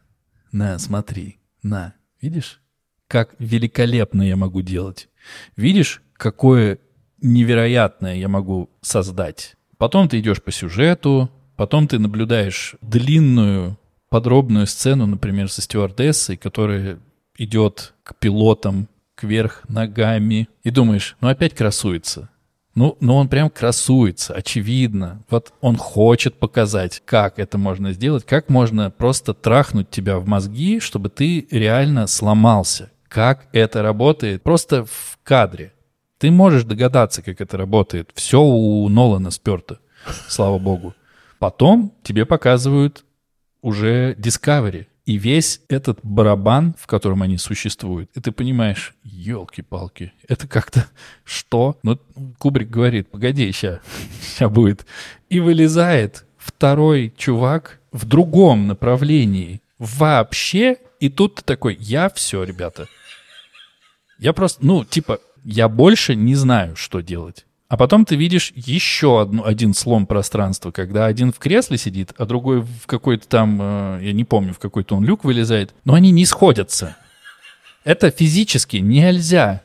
на, смотри, на». Видишь, как великолепно я могу делать? Видишь, какое невероятное я могу создать? Потом ты идешь по сюжету, потом ты наблюдаешь длинную подробную сцену, например, со стюардессой, которая идет к пилотам кверх ногами, и думаешь, ну опять красуется. Ну, ну он прям красуется, очевидно. Вот он хочет показать, как это можно сделать, как можно просто трахнуть тебя в мозги, чтобы ты реально сломался. Как это работает просто в кадре. Ты можешь догадаться, как это работает. Все у Нолана сперто, слава богу. Потом тебе показывают уже Discovery. И весь этот барабан, в котором они существуют, и ты понимаешь, елки-палки, это как-то что? Ну, Кубрик говорит, погоди, сейчас, сейчас будет. И вылезает второй чувак в другом направлении вообще, и тут ты такой, я все, ребята. Я просто, ну, типа, я больше не знаю, что делать. А потом ты видишь еще одну, один слом пространства, когда один в кресле сидит, а другой в какой-то там, э, я не помню, в какой-то он люк вылезает, но они не сходятся. Это физически нельзя.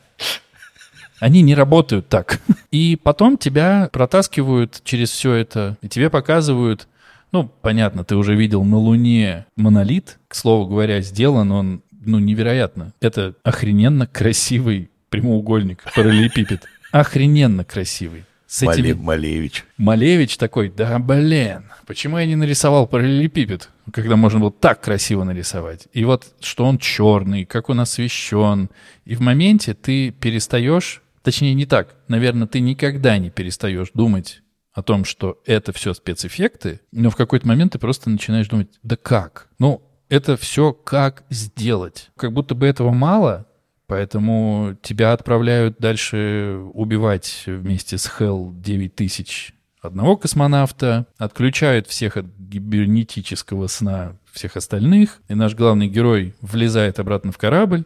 Они не работают так. И потом тебя протаскивают через все это, и тебе показывают, ну, понятно, ты уже видел на Луне монолит, к слову говоря, сделан он, ну, невероятно. Это охрененно красивый прямоугольник, параллелепипед охрененно красивый. С этими... Малевич. Малевич такой, да блин, почему я не нарисовал параллелепипед, когда можно было так красиво нарисовать? И вот что он черный, как он освещен. И в моменте ты перестаешь, точнее не так, наверное, ты никогда не перестаешь думать о том, что это все спецэффекты, но в какой-то момент ты просто начинаешь думать, да как? Ну, это все как сделать? Как будто бы этого мало, Поэтому тебя отправляют дальше убивать вместе с Хелл 9000 одного космонавта, отключают всех от гибернетического сна всех остальных, и наш главный герой влезает обратно в корабль,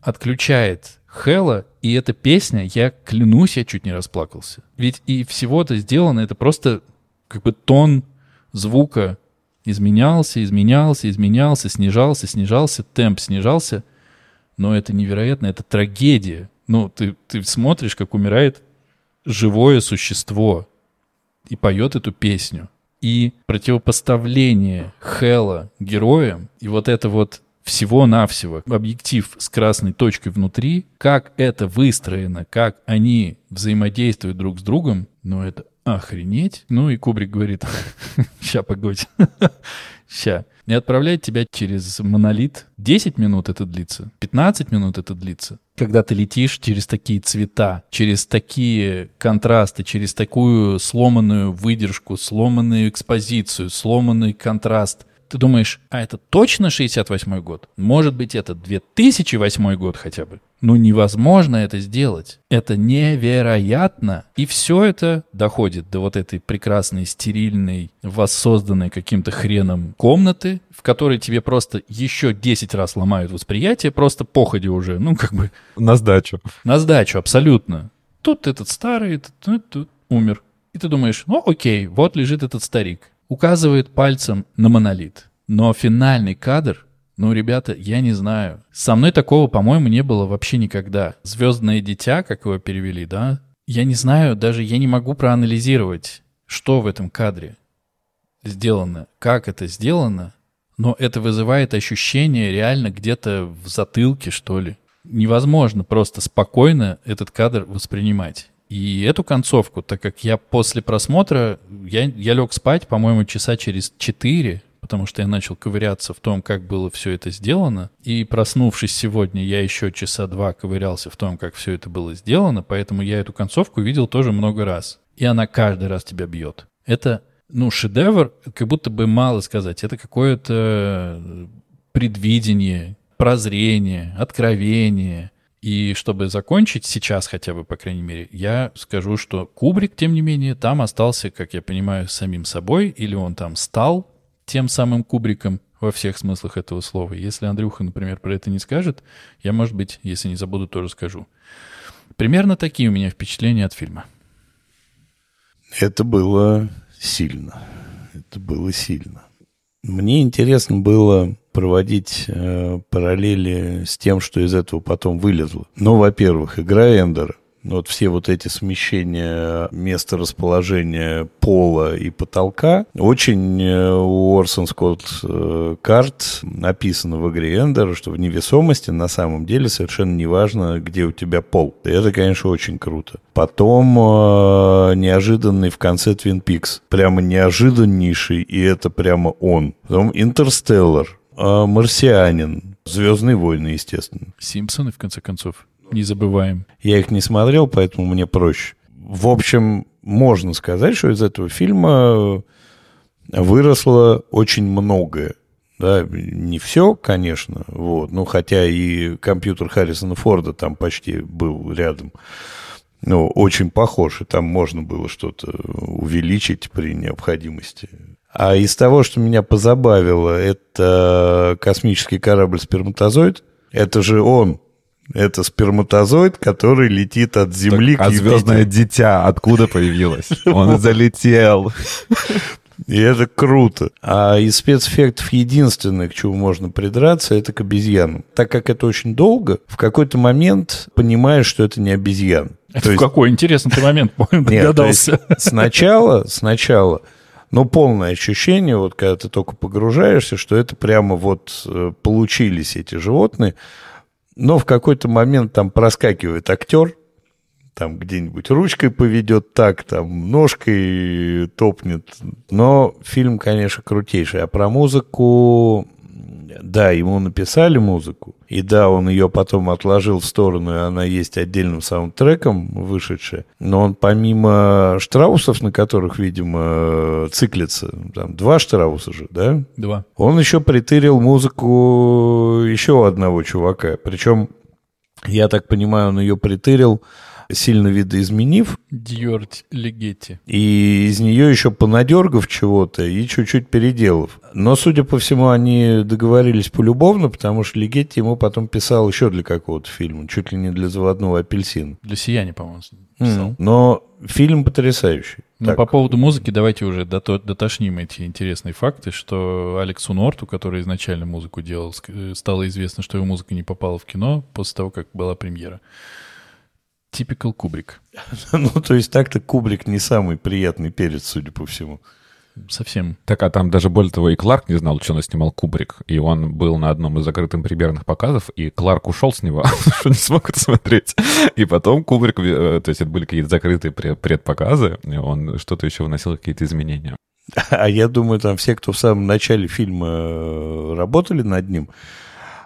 отключает Хэлла, и эта песня, я клянусь, я чуть не расплакался. Ведь и всего-то сделано, это просто как бы тон звука изменялся, изменялся, изменялся, снижался, снижался, темп снижался — но это невероятно, это трагедия. Ну, ты, ты смотришь, как умирает живое существо и поет эту песню. И противопоставление Хэлла героям, и вот это вот всего-навсего объектив с красной точкой внутри, как это выстроено, как они взаимодействуют друг с другом, ну, это охренеть. Ну и Кубрик говорит, ща, погодь, ща. И отправляет тебя через монолит. 10 минут это длится, 15 минут это длится. Когда ты летишь через такие цвета, через такие контрасты, через такую сломанную выдержку, сломанную экспозицию, сломанный контраст, ты думаешь, а это точно 68 год? Может быть, это 2008 год хотя бы? Ну, невозможно это сделать. Это невероятно. И все это доходит до вот этой прекрасной, стерильной, воссозданной каким-то хреном комнаты, в которой тебе просто еще 10 раз ломают восприятие, просто походе уже, ну, как бы... На сдачу. На сдачу, абсолютно. Тут этот старый, этот, тут, тут умер. И ты думаешь, ну, окей, вот лежит этот старик указывает пальцем на монолит. Но финальный кадр, ну, ребята, я не знаю. Со мной такого, по-моему, не было вообще никогда. «Звездное дитя», как его перевели, да? Я не знаю, даже я не могу проанализировать, что в этом кадре сделано, как это сделано, но это вызывает ощущение реально где-то в затылке, что ли. Невозможно просто спокойно этот кадр воспринимать. И эту концовку, так как я после просмотра, я, я лег спать, по-моему, часа через четыре, потому что я начал ковыряться в том, как было все это сделано. И проснувшись сегодня, я еще часа два ковырялся в том, как все это было сделано, поэтому я эту концовку видел тоже много раз. И она каждый раз тебя бьет. Это, ну, шедевр, как будто бы мало сказать. Это какое-то предвидение, прозрение, откровение — и чтобы закончить сейчас хотя бы, по крайней мере, я скажу, что Кубрик, тем не менее, там остался, как я понимаю, самим собой, или он там стал тем самым Кубриком во всех смыслах этого слова. Если Андрюха, например, про это не скажет, я, может быть, если не забуду, тоже скажу. Примерно такие у меня впечатления от фильма. Это было сильно. Это было сильно. Мне интересно было проводить э, параллели с тем, что из этого потом вылезло. Ну, во-первых, игра Эндера. Вот все вот эти смещения места расположения пола и потолка. Очень э, у Орсон Скотт э, карт написано в игре Эндер, что в невесомости на самом деле совершенно не важно, где у тебя пол. Это, конечно, очень круто. Потом э, неожиданный в конце Твин Пикс. Прямо неожиданнейший, и это прямо он. Потом Интерстеллар «Марсианин», «Звездные войны», естественно. «Симпсоны», в конце концов, не забываем. Я их не смотрел, поэтому мне проще. В общем, можно сказать, что из этого фильма выросло очень многое. Да, не все, конечно, вот, ну, хотя и компьютер Харрисона Форда там почти был рядом, ну, очень похож, и там можно было что-то увеличить при необходимости. А из того, что меня позабавило, это космический корабль «Сперматозоид». Это же он, это сперматозоид, который летит от Земли так, к А звездное дитя откуда появилось? Он залетел. И это круто. А из спецэффектов единственное, к чему можно придраться, это к обезьянам. Так как это очень долго, в какой-то момент понимаешь, что это не обезьян. Это в есть... какой интересный ты момент догадался. Нет, сначала, сначала но полное ощущение, вот когда ты только погружаешься, что это прямо вот э, получились эти животные, но в какой-то момент там проскакивает актер, там где-нибудь ручкой поведет так, там ножкой топнет. Но фильм, конечно, крутейший. А про музыку да, ему написали музыку, и да, он ее потом отложил в сторону, и она есть отдельным саундтреком вышедшая, но он помимо штраусов, на которых, видимо, циклится, там два штрауса же, да? Два. Он еще притырил музыку еще одного чувака, причем, я так понимаю, он ее притырил сильно видоизменив. Дьордь Легетти. И из нее еще понадергав чего-то и чуть-чуть переделав. Но, судя по всему, они договорились полюбовно, потому что Легетти ему потом писал еще для какого-то фильма, чуть ли не для заводного апельсина. Для сияния, по-моему, писал. Mm. Но фильм потрясающий. Ну, так. по поводу музыки давайте уже дотошним эти интересные факты, что Алексу Норту, который изначально музыку делал, стало известно, что его музыка не попала в кино после того, как была премьера. Типикал Кубрик. ну, то есть так-то Кубрик не самый приятный перец, судя по всему. совсем. Так, а там даже более того, и Кларк не знал, что он снимал Кубрик. И он был на одном из закрытых премьерных показов, и Кларк ушел с него, что не смог это смотреть. И потом Кубрик, э, то есть это были какие-то закрытые предпоказы, и он что-то еще вносил, какие-то изменения. А я думаю, там все, кто в самом начале фильма э, работали над ним,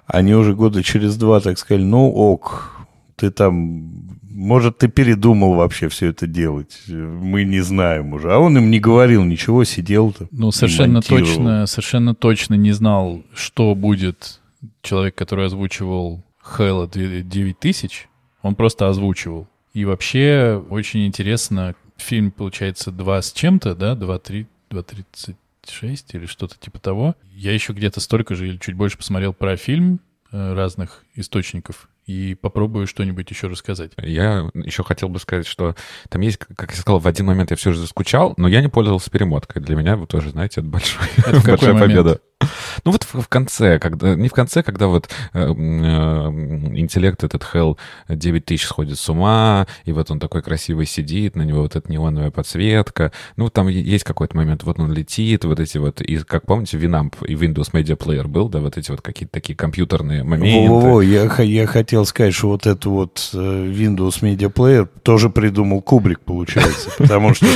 они уже года через два так сказали, ну ок, ты там, может, ты передумал вообще все это делать, мы не знаем уже. А он им не говорил ничего, сидел-то. Ну, совершенно точно, совершенно точно не знал, что будет человек, который озвучивал Хэлла 9000, он просто озвучивал. И вообще очень интересно, фильм, получается, два с чем-то, да, два, три, 2.36 или что-то типа того. Я еще где-то столько же или чуть больше посмотрел про фильм э, разных источников и попробую что-нибудь еще рассказать. Я еще хотел бы сказать, что там есть, как я сказал, в один момент я все же заскучал, но я не пользовался перемоткой. Для меня вы тоже, знаете, это большой, это большая победа. Ну вот в, конце, когда не в конце, когда вот э, э, интеллект этот Hell 9000 сходит с ума, и вот он такой красивый сидит, на него вот эта неоновая подсветка. Ну там есть какой-то момент, вот он летит, вот эти вот, и как помните, Winamp и Windows Media Player был, да, вот эти вот какие-то такие компьютерные моменты. Во-во, я, я хотел сказать, что вот это вот э, Windows Media Player тоже придумал Кубрик, получается, потому что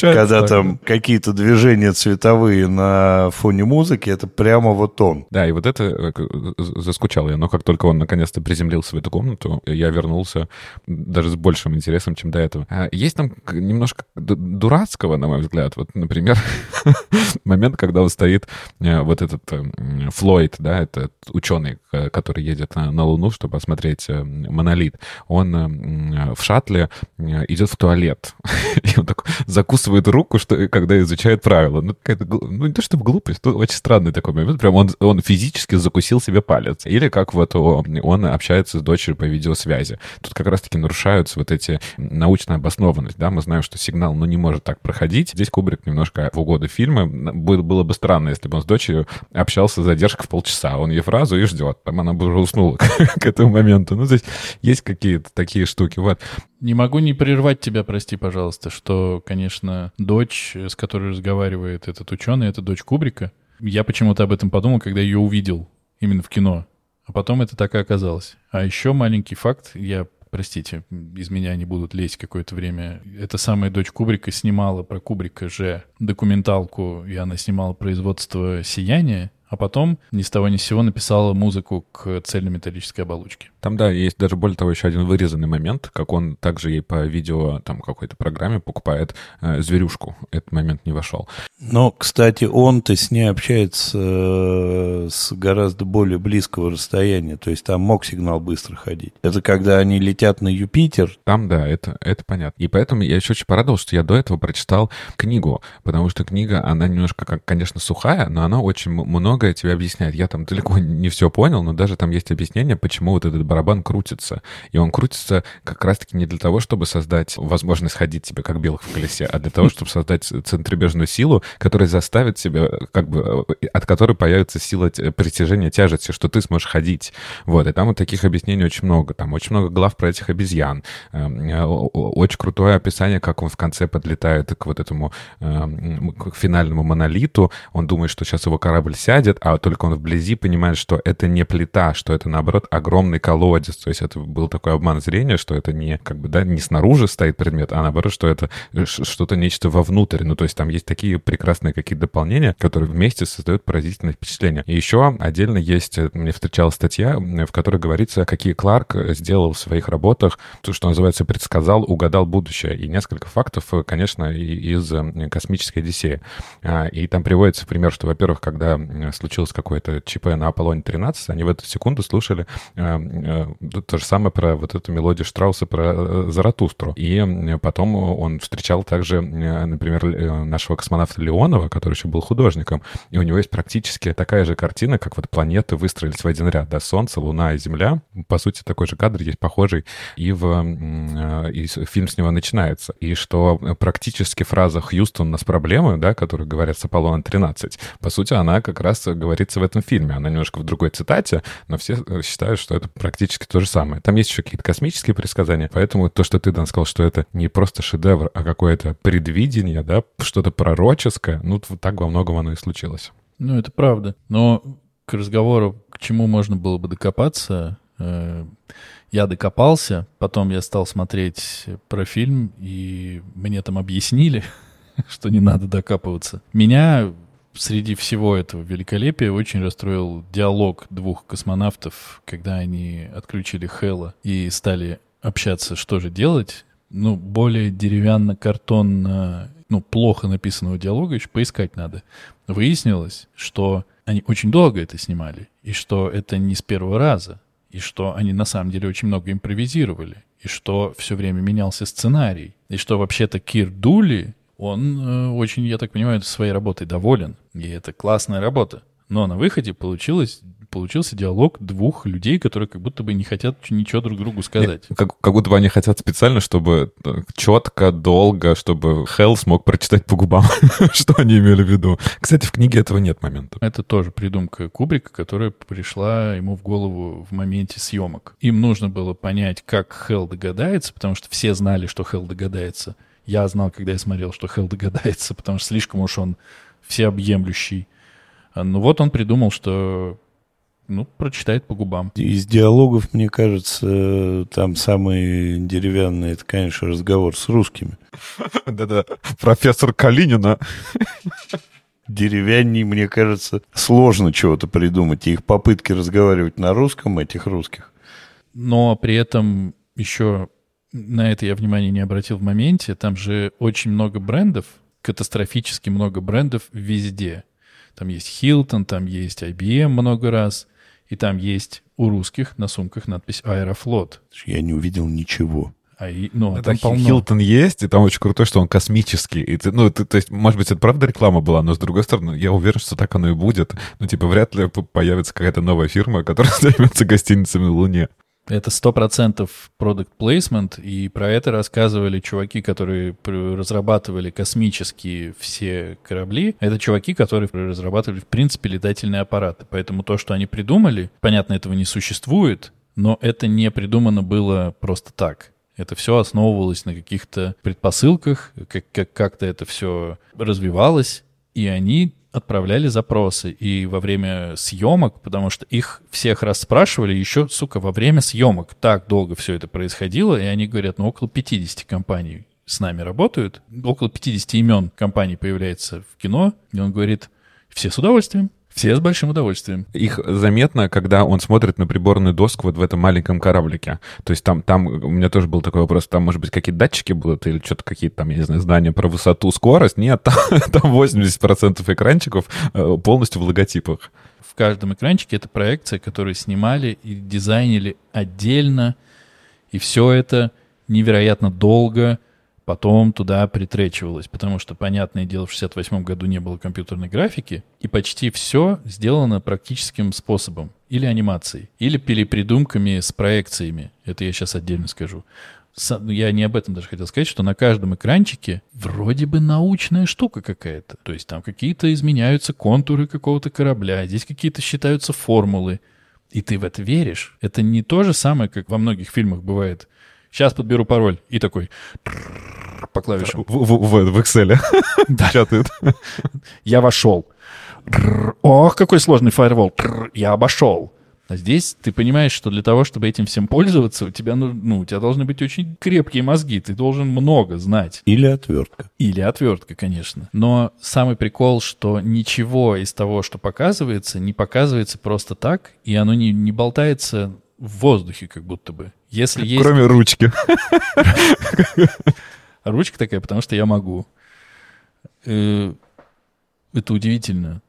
когда там какие-то движения цветовые на фоне музыки, это прямо вот он. Да, и вот это э, заскучал я. Но как только он наконец-то приземлился в эту комнату, я вернулся даже с большим интересом, чем до этого. А есть там немножко дурацкого, на мой взгляд. Вот, например, момент, когда он стоит, э, вот этот э, Флойд, да, это ученый, который едет на Луну, чтобы осмотреть монолит. Он в шаттле идет в туалет. И он такой закусывает руку, что, когда изучает правила. Ну, ну не то чтобы глупость, но очень странный такой момент, прям он, он физически закусил себе палец. Или как вот он общается с дочерью по видеосвязи. Тут как раз-таки нарушаются вот эти научная обоснованность, да, мы знаем, что сигнал, ну, не может так проходить. Здесь Кубрик немножко в угоду фильма. Было, было бы странно, если бы он с дочерью общался задержка в полчаса. Он ей фразу и ждет. Там она бы уже уснула к этому моменту. Ну, здесь есть какие-то такие штуки. Вот. Не могу не прервать тебя, прости, пожалуйста, что, конечно, дочь, с которой разговаривает этот ученый, это дочь Кубрика. Я почему-то об этом подумал, когда ее увидел именно в кино. А потом это так и оказалось. А еще маленький факт, я, простите, из меня не будут лезть какое-то время. Эта самая дочь Кубрика снимала про Кубрика же документалку, и она снимала производство «Сияния», а потом ни с того ни с сего написала музыку к цельнометаллической оболочке. Там, да, есть даже более того еще один вырезанный момент, как он также ей по видео, там, какой-то программе покупает э, зверюшку. Этот момент не вошел. Но, кстати, он-то с ней общается э, с гораздо более близкого расстояния, то есть там мог сигнал быстро ходить. Это когда они летят на Юпитер. Там, да, это, это понятно. И поэтому я еще очень порадовался, что я до этого прочитал книгу, потому что книга, она немножко, как, конечно, сухая, но она очень многое тебе объясняет. Я там далеко не все понял, но даже там есть объяснение, почему вот этот барабан крутится. И он крутится как раз-таки не для того, чтобы создать возможность ходить тебе как белых в колесе, а для того, чтобы создать центрибежную силу, которая заставит тебя, как бы, от которой появится сила притяжения тяжести, что ты сможешь ходить. Вот, и там вот таких объяснений очень много. Там очень много глав про этих обезьян. Эм, э, очень крутое описание, как он в конце подлетает к вот этому эм, к финальному монолиту. Он думает, что сейчас его корабль сядет, а только он вблизи понимает, что это не плита, что это, наоборот, огромный колодец колодец. То есть это был такой обман зрения, что это не как бы, да, не снаружи стоит предмет, а наоборот, что это что-то нечто вовнутрь. Ну, то есть там есть такие прекрасные какие-то дополнения, которые вместе создают поразительное впечатление. И еще отдельно есть, э, мне встречалась статья, в которой говорится, какие Кларк сделал в своих работах, то, что называется, предсказал, угадал будущее. И несколько фактов, э, конечно, из э, космической Одиссеи. А, и там приводится пример, что, во-первых, когда случилось какое-то ЧП на Аполлоне-13, они в эту секунду слушали Э, то же самое про вот эту мелодию Штрауса про э, Заратустру. И потом он встречал также, э, например, нашего космонавта Леонова, который еще был художником, и у него есть практически такая же картина, как вот планеты выстроились в один ряд, да, Солнце, Луна и Земля. По сути, такой же кадр есть похожий, и, в, и фильм с него начинается. И что практически фраза «Хьюстон, у нас проблемы», да, которую говорят с Аполлона 13, по сути, она как раз говорится в этом фильме. Она немножко в другой цитате, но все э, считают, что это практически то же самое. Там есть еще какие-то космические предсказания, поэтому то, что ты, Dan, сказал, что это не просто шедевр, а какое-то предвидение, да, что-то пророческое, ну, так во многом оно и случилось. Ну, это правда. Но к разговору, к чему можно было бы докопаться, э, я докопался, потом я стал смотреть про фильм, и мне там объяснили, что не надо докапываться. Меня среди всего этого великолепия очень расстроил диалог двух космонавтов, когда они отключили Хэлла и стали общаться, что же делать. Ну, более деревянно-картонно, ну, плохо написанного диалога еще поискать надо. Выяснилось, что они очень долго это снимали, и что это не с первого раза, и что они на самом деле очень много импровизировали, и что все время менялся сценарий, и что вообще-то Кир Дули он э, очень, я так понимаю, своей работой доволен, и это классная работа. Но на выходе получилось получился диалог двух людей, которые как будто бы не хотят ничего друг другу сказать. Нет, как, как будто бы они хотят специально, чтобы э, четко, долго, чтобы Хелл смог прочитать по губам, что они имели в виду. Кстати, в книге этого нет момента. Это тоже придумка Кубрика, которая пришла ему в голову в моменте съемок. Им нужно было понять, как Хелл догадается, потому что все знали, что Хелл догадается — я знал, когда я смотрел, что Хелл догадается, потому что слишком уж он всеобъемлющий. А, ну вот он придумал, что ну, прочитает по губам. Из диалогов, мне кажется, там самый деревянный, это, конечно, разговор с русскими. Да-да, профессор Калинина. Деревянней, мне кажется, сложно чего-то придумать. И их попытки разговаривать на русском, этих русских. Но при этом еще на это я внимание не обратил в моменте. Там же очень много брендов, катастрофически много брендов везде. Там есть Hilton, там есть IBM много раз, и там есть у русских на сумках надпись Аэрофлот. Я не увидел ничего. А и, ну, а там полно. Хилтон есть, и там очень круто, что он космический. И ты, ну, ты, то есть, может быть, это правда реклама была, но с другой стороны, я уверен, что так оно и будет. Ну, типа, вряд ли появится какая-то новая фирма, которая займется гостиницами на Луне. Это сто процентов product placement, и про это рассказывали чуваки, которые разрабатывали космические все корабли. Это чуваки, которые разрабатывали, в принципе, летательные аппараты. Поэтому то, что они придумали, понятно, этого не существует, но это не придумано было просто так. Это все основывалось на каких-то предпосылках, как, как, как-то это все развивалось, и они отправляли запросы и во время съемок, потому что их всех расспрашивали еще, сука, во время съемок. Так долго все это происходило, и они говорят, ну, около 50 компаний с нами работают, около 50 имен компаний появляется в кино, и он говорит, все с удовольствием. Все с большим удовольствием. Их заметно, когда он смотрит на приборную доску вот в этом маленьком кораблике. То есть там, там у меня тоже был такой вопрос, там, может быть, какие-то датчики будут или что-то какие-то там, я не знаю, знания про высоту, скорость. Нет, там, там 80% экранчиков э, полностью в логотипах. В каждом экранчике это проекция, которую снимали и дизайнили отдельно. И все это невероятно долго потом туда притречивалось, потому что, понятное дело, в 68 году не было компьютерной графики, и почти все сделано практическим способом. Или анимацией, или перепридумками с проекциями. Это я сейчас отдельно скажу. Ну, я не об этом даже хотел сказать, что на каждом экранчике вроде бы научная штука какая-то. То есть там какие-то изменяются контуры какого-то корабля, здесь какие-то считаются формулы. И ты в это веришь. Это не то же самое, как во многих фильмах бывает. Сейчас подберу пароль. И такой по клавишам. В, в, в, Excel печатает. Я вошел. Ох, какой сложный фаервол. Я обошел. А здесь ты понимаешь, что для того, чтобы этим всем пользоваться, у тебя, ну, у тебя должны быть очень крепкие мозги, ты должен много знать. Или отвертка. Или отвертка, конечно. Но самый прикол, что ничего из того, что показывается, не показывается просто так, и оно не, не болтается в воздухе как будто бы. Если есть... Кроме ручки. Ручка такая, потому что я могу. Э, это удивительно.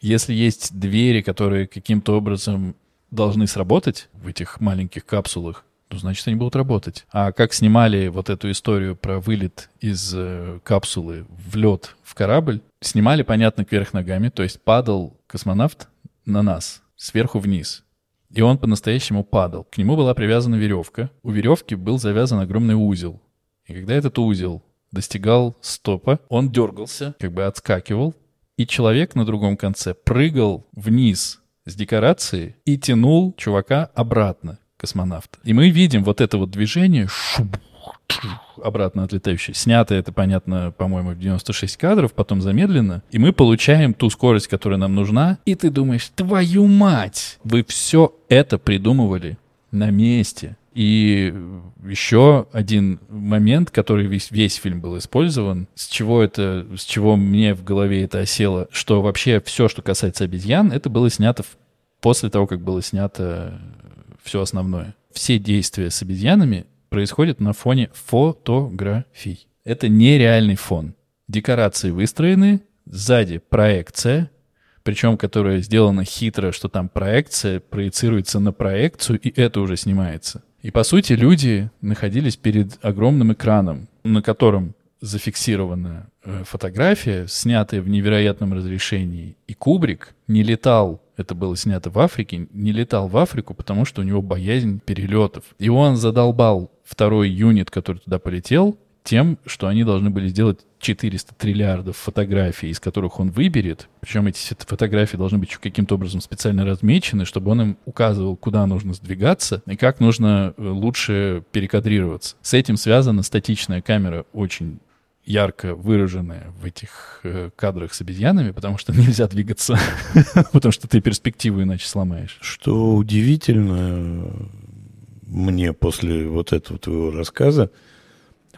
Если есть двери, которые каким-то образом должны сработать в этих маленьких капсулах, то значит они будут работать. А как снимали вот эту историю про вылет из э, капсулы в лед в корабль, снимали, понятно, кверх ногами, то есть падал космонавт на нас, сверху вниз. И он по-настоящему падал. К нему была привязана веревка. У веревки был завязан огромный узел. И когда этот узел достигал стопа, он дергался, как бы отскакивал, и человек на другом конце прыгал вниз с декорации и тянул чувака обратно, космонавта. И мы видим вот это вот движение, шуб, обратно отлетающее. Снято это, понятно, по-моему, в 96 кадров, потом замедленно. И мы получаем ту скорость, которая нам нужна. И ты думаешь, твою мать! Вы все это придумывали на месте. И еще один момент, который весь, весь фильм был использован, с чего это, с чего мне в голове это осело, что вообще все, что касается обезьян, это было снято после того, как было снято все основное. Все действия с обезьянами происходят на фоне фотографий. Это нереальный фон. Декорации выстроены, сзади проекция, причем которая сделана хитро, что там проекция проецируется на проекцию, и это уже снимается. И по сути люди находились перед огромным экраном, на котором зафиксирована э, фотография, снятая в невероятном разрешении. И Кубрик не летал, это было снято в Африке, не летал в Африку, потому что у него боязнь перелетов. И он задолбал второй юнит, который туда полетел, тем, что они должны были сделать 400 триллиардов фотографий, из которых он выберет. Причем эти фотографии должны быть каким-то образом специально размечены, чтобы он им указывал, куда нужно сдвигаться и как нужно э, лучше перекадрироваться. С этим связана статичная камера, очень ярко выраженная в этих э, кадрах с обезьянами, потому что нельзя двигаться, потому что ты перспективу иначе сломаешь. Что удивительно мне после вот этого твоего рассказа,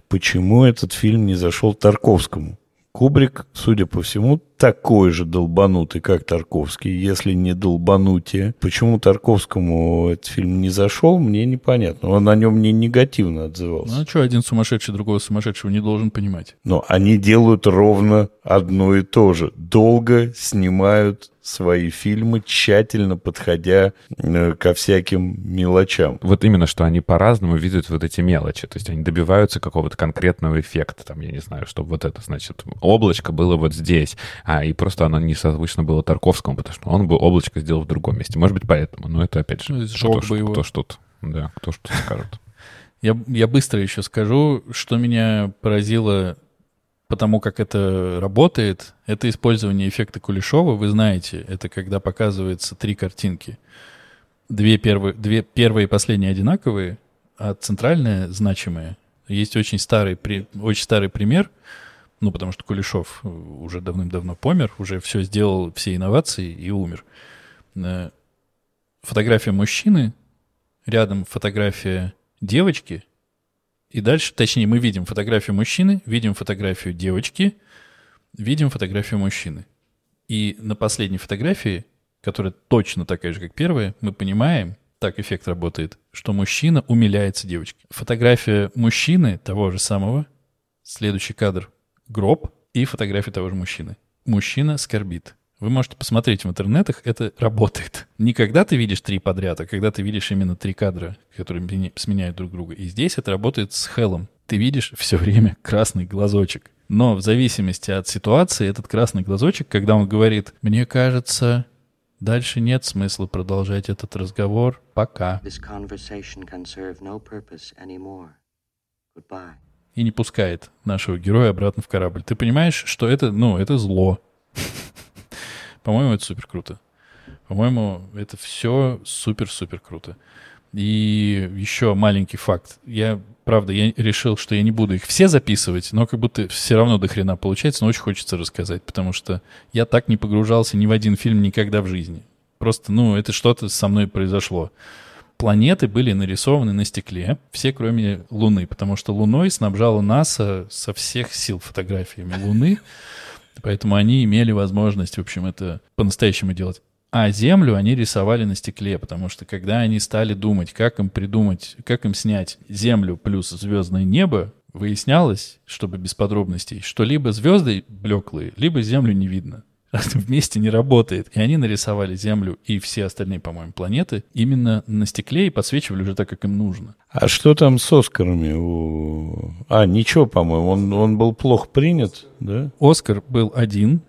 почему этот фильм не зашел Тарковскому. Кубрик, судя по всему, такой же долбанутый, как Тарковский, если не долбанутие. Почему Тарковскому этот фильм не зашел, мне непонятно. Он о нем не негативно отзывался. Ну, а что один сумасшедший другого сумасшедшего не должен понимать? Но они делают ровно одно и то же. Долго снимают свои фильмы, тщательно подходя э, ко всяким мелочам. Вот именно, что они по-разному видят вот эти мелочи. То есть они добиваются какого-то конкретного эффекта. Там, я не знаю, чтобы вот это, значит, облачко было вот здесь. А, и просто оно не созвучно было Тарковскому, потому что он бы облачко сделал в другом месте. Может быть, поэтому. Но это, опять же, Ну, кто, бы его. кто что-то. Да, кто что скажет. Я, я быстро еще скажу, что меня поразило потому как это работает, это использование эффекта Кулешова. Вы знаете, это когда показывается три картинки. Две первые, две первые и последние одинаковые, а центральная значимая. Есть очень старый, при- очень старый пример, ну, потому что Кулешов э, уже давным-давно помер, уже все сделал, все инновации и умер. Э, Фотография мужчины, рядом фотография девочки, и дальше, точнее, мы видим фотографию мужчины, видим фотографию девочки, видим фотографию мужчины. И на последней фотографии, которая точно такая же, как первая, мы понимаем, так эффект работает, что мужчина умиляется девочке. Фотография мужчины, того же самого, следующий кадр — гроб, и фотография того же мужчины. Мужчина скорбит. Вы можете посмотреть в интернетах, это работает. Не когда ты видишь три подряд, а когда ты видишь именно три кадра, которые меня- сменяют друг друга. И здесь это работает с Хеллом. Ты видишь все время красный глазочек. Но в зависимости от ситуации этот красный глазочек, когда он говорит, мне кажется, дальше нет смысла продолжать этот разговор, пока. This conversation can serve no purpose anymore. Goodbye. И не пускает нашего героя обратно в корабль. Ты понимаешь, что это, ну, это зло. По-моему, это супер круто. По-моему, это все супер-супер круто. И еще маленький факт. Я, правда, я решил, что я не буду их все записывать, но как будто все равно до хрена получается, но очень хочется рассказать, потому что я так не погружался ни в один фильм никогда в жизни. Просто, ну, это что-то со мной произошло. Планеты были нарисованы на стекле, все кроме Луны, потому что Луной снабжала НАСА со всех сил фотографиями Луны, поэтому они имели возможность, в общем, это по-настоящему делать. А Землю они рисовали на стекле, потому что когда они стали думать, как им придумать, как им снять Землю плюс звездное небо, выяснялось, чтобы без подробностей, что либо звезды блеклые, либо Землю не видно. Вместе не работает. И они нарисовали Землю и все остальные, по-моему, планеты именно на стекле и подсвечивали уже так, как им нужно. А что там с Оскарами? у- А, ничего, по-моему, он, он был плохо принят, да? Оскар был один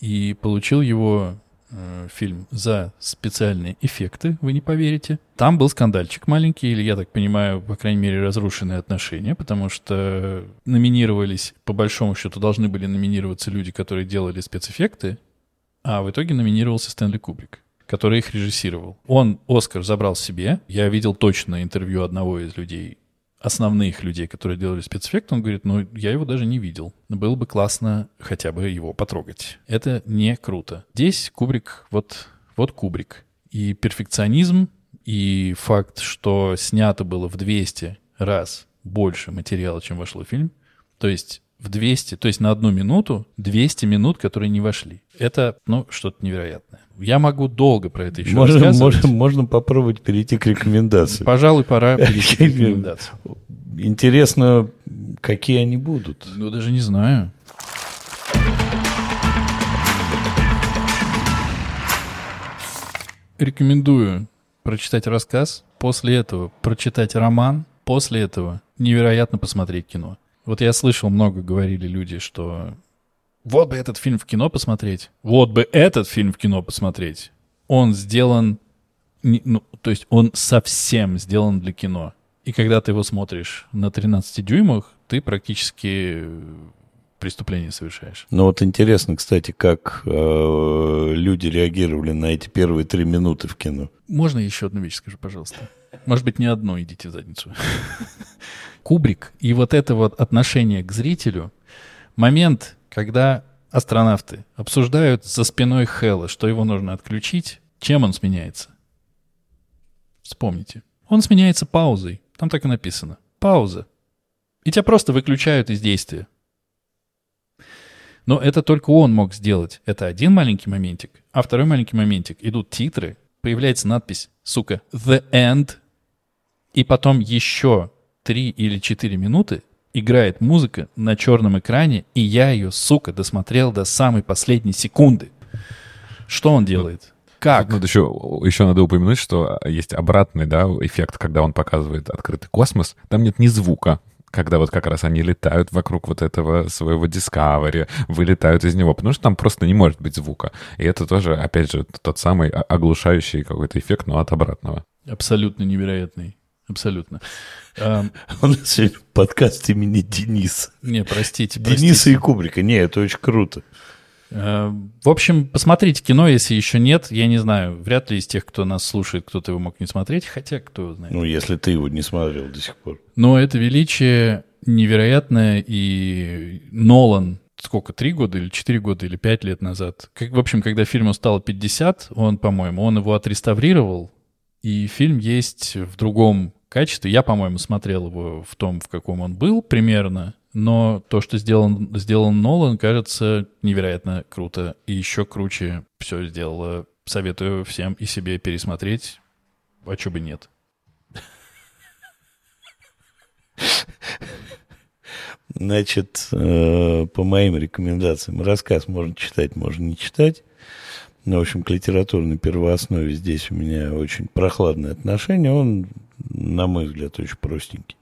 и получил его э, фильм за специальные эффекты, вы не поверите. Там был скандальчик маленький, или, я так понимаю, по крайней мере, разрушенные отношения, потому что номинировались, по большому счету, должны были номинироваться люди, которые делали спецэффекты, А в итоге номинировался Стэнли Кубрик, который их режиссировал. Он Оскар забрал себе. Я видел точно интервью одного из людей, основных людей, которые делали спецэффект, он говорит, ну, я его даже не видел. Было бы классно хотя бы его потрогать. Это не круто. Здесь Кубрик, вот, вот Кубрик. И перфекционизм, и факт, что снято было в 200 раз больше материала, чем вошло в фильм. То есть в 200, то есть на одну минуту 200 минут, которые не вошли. Это, ну, что-то невероятное. Я могу долго про это еще можно, рассказывать. Можно, можно попробовать перейти к рекомендациям. Пожалуй, пора перейти к рекомендациям. Интересно, какие они будут. Ну, даже не знаю. Рекомендую прочитать рассказ, после этого прочитать роман, после этого невероятно посмотреть кино. Вот я слышал, много говорили люди, что вот бы этот фильм в кино посмотреть, вот бы этот фильм в кино посмотреть. Он сделан, ну, то есть он совсем сделан для кино. И когда ты его смотришь на 13 дюймах, ты практически преступление совершаешь. Ну вот интересно, кстати, как э, люди реагировали на эти первые три минуты в кино. Можно еще одну вещь скажу, пожалуйста? Может быть, не одно, идите в задницу. Кубрик и вот это вот отношение к зрителю, момент, когда астронавты обсуждают за спиной Хэлла, что его нужно отключить, чем он сменяется? Вспомните. Он сменяется паузой. Там так и написано. Пауза. И тебя просто выключают из действия. Но это только он мог сделать. Это один маленький моментик. А второй маленький моментик. Идут титры, появляется надпись, сука, The End. И потом еще три или четыре минуты играет музыка на черном экране, и я ее, сука, досмотрел до самой последней секунды. Что он делает? Как? Ну, еще, еще надо упомянуть, что есть обратный да, эффект, когда он показывает открытый космос. Там нет ни звука когда вот как раз они летают вокруг вот этого своего Discovery, вылетают из него, потому что там просто не может быть звука. И это тоже, опять же, тот самый оглушающий какой-то эффект, но от обратного. Абсолютно невероятный. Абсолютно. У нас сегодня подкаст имени Денис. Не, простите. Дениса и Кубрика. Не, это очень круто. Э, в общем, посмотрите кино, если еще нет. Я не знаю, вряд ли из тех, кто нас слушает, кто-то его мог не смотреть, хотя кто знает. Ну, если ты его не смотрел до сих пор. Но это величие невероятное, и Нолан сколько, три года или четыре года или пять лет назад. Как, в общем, когда фильму стало 50, он, по-моему, он его отреставрировал, и фильм есть в другом качестве. Я, по-моему, смотрел его в том, в каком он был примерно, но то, что сделан, сделал Нолан, кажется невероятно круто. И еще круче все сделало. Советую всем и себе пересмотреть. А что бы нет. Значит, э, по моим рекомендациям, рассказ можно читать, можно не читать. Но, в общем, к литературной первооснове здесь у меня очень прохладное отношение. Он, на мой взгляд, очень простенький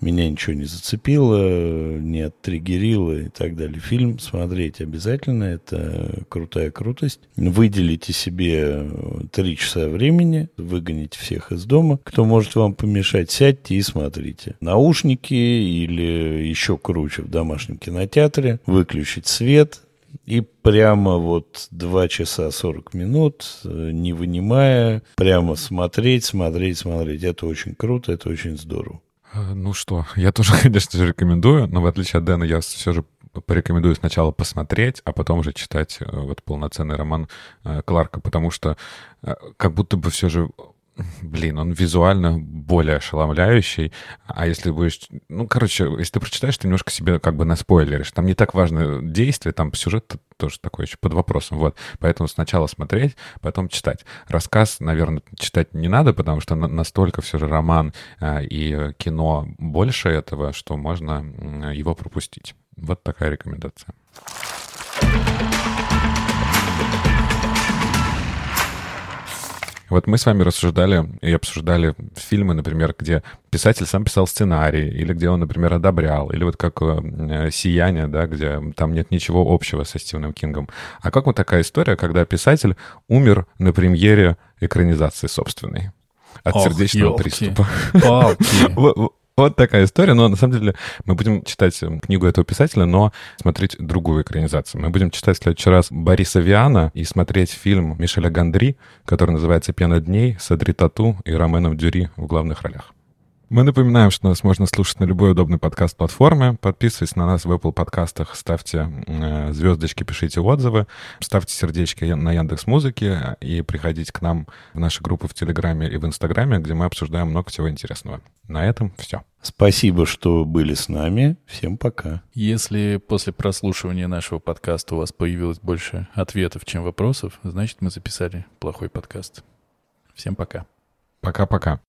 меня ничего не зацепило, не оттриггерило и так далее. Фильм смотреть обязательно, это крутая крутость. Выделите себе три часа времени, выгоните всех из дома. Кто может вам помешать, сядьте и смотрите. Наушники или еще круче в домашнем кинотеатре, выключить свет, и прямо вот 2 часа 40 минут, не вынимая, прямо смотреть, смотреть, смотреть. Это очень круто, это очень здорово. Э, ну что, я тоже, конечно же, рекомендую, но в отличие от Дэна я все же порекомендую сначала посмотреть, а потом уже читать э, вот полноценный роман э, Кларка, потому что как будто бы все же блин, он визуально более ошеломляющий. А если будешь... Ну, короче, если ты прочитаешь, ты немножко себе как бы наспойлеришь. Там не так важно действие, там сюжет тоже такой еще под вопросом. Вот. Поэтому сначала смотреть, потом читать. Рассказ, наверное, читать не надо, потому что настолько все же роман э, и кино больше этого, что можно его пропустить. Вот такая рекомендация. Вот мы с вами рассуждали и обсуждали фильмы, например, где писатель сам писал сценарий, или где он, например, одобрял, или вот как э, «Сияние», да, где там нет ничего общего со Стивеном Кингом. А как вот такая история, когда писатель умер на премьере экранизации собственной? От Ох, сердечного ёлки, приступа. Палки. Вот такая история. Но на самом деле мы будем читать книгу этого писателя, но смотреть другую экранизацию. Мы будем читать в следующий раз Бориса Виана и смотреть фильм Мишеля Гандри, который называется «Пена дней» с Адри Тату и Роменом Дюри в главных ролях. Мы напоминаем, что нас можно слушать на любой удобной подкаст-платформе. Подписывайтесь на нас в Apple подкастах, ставьте э, звездочки, пишите отзывы, ставьте сердечки на Яндекс Музыке и приходите к нам в наши группы в Телеграме и в Инстаграме, где мы обсуждаем много всего интересного. На этом все. Спасибо, что были с нами. Всем пока. Если после прослушивания нашего подкаста у вас появилось больше ответов, чем вопросов, значит, мы записали плохой подкаст. Всем пока. Пока-пока.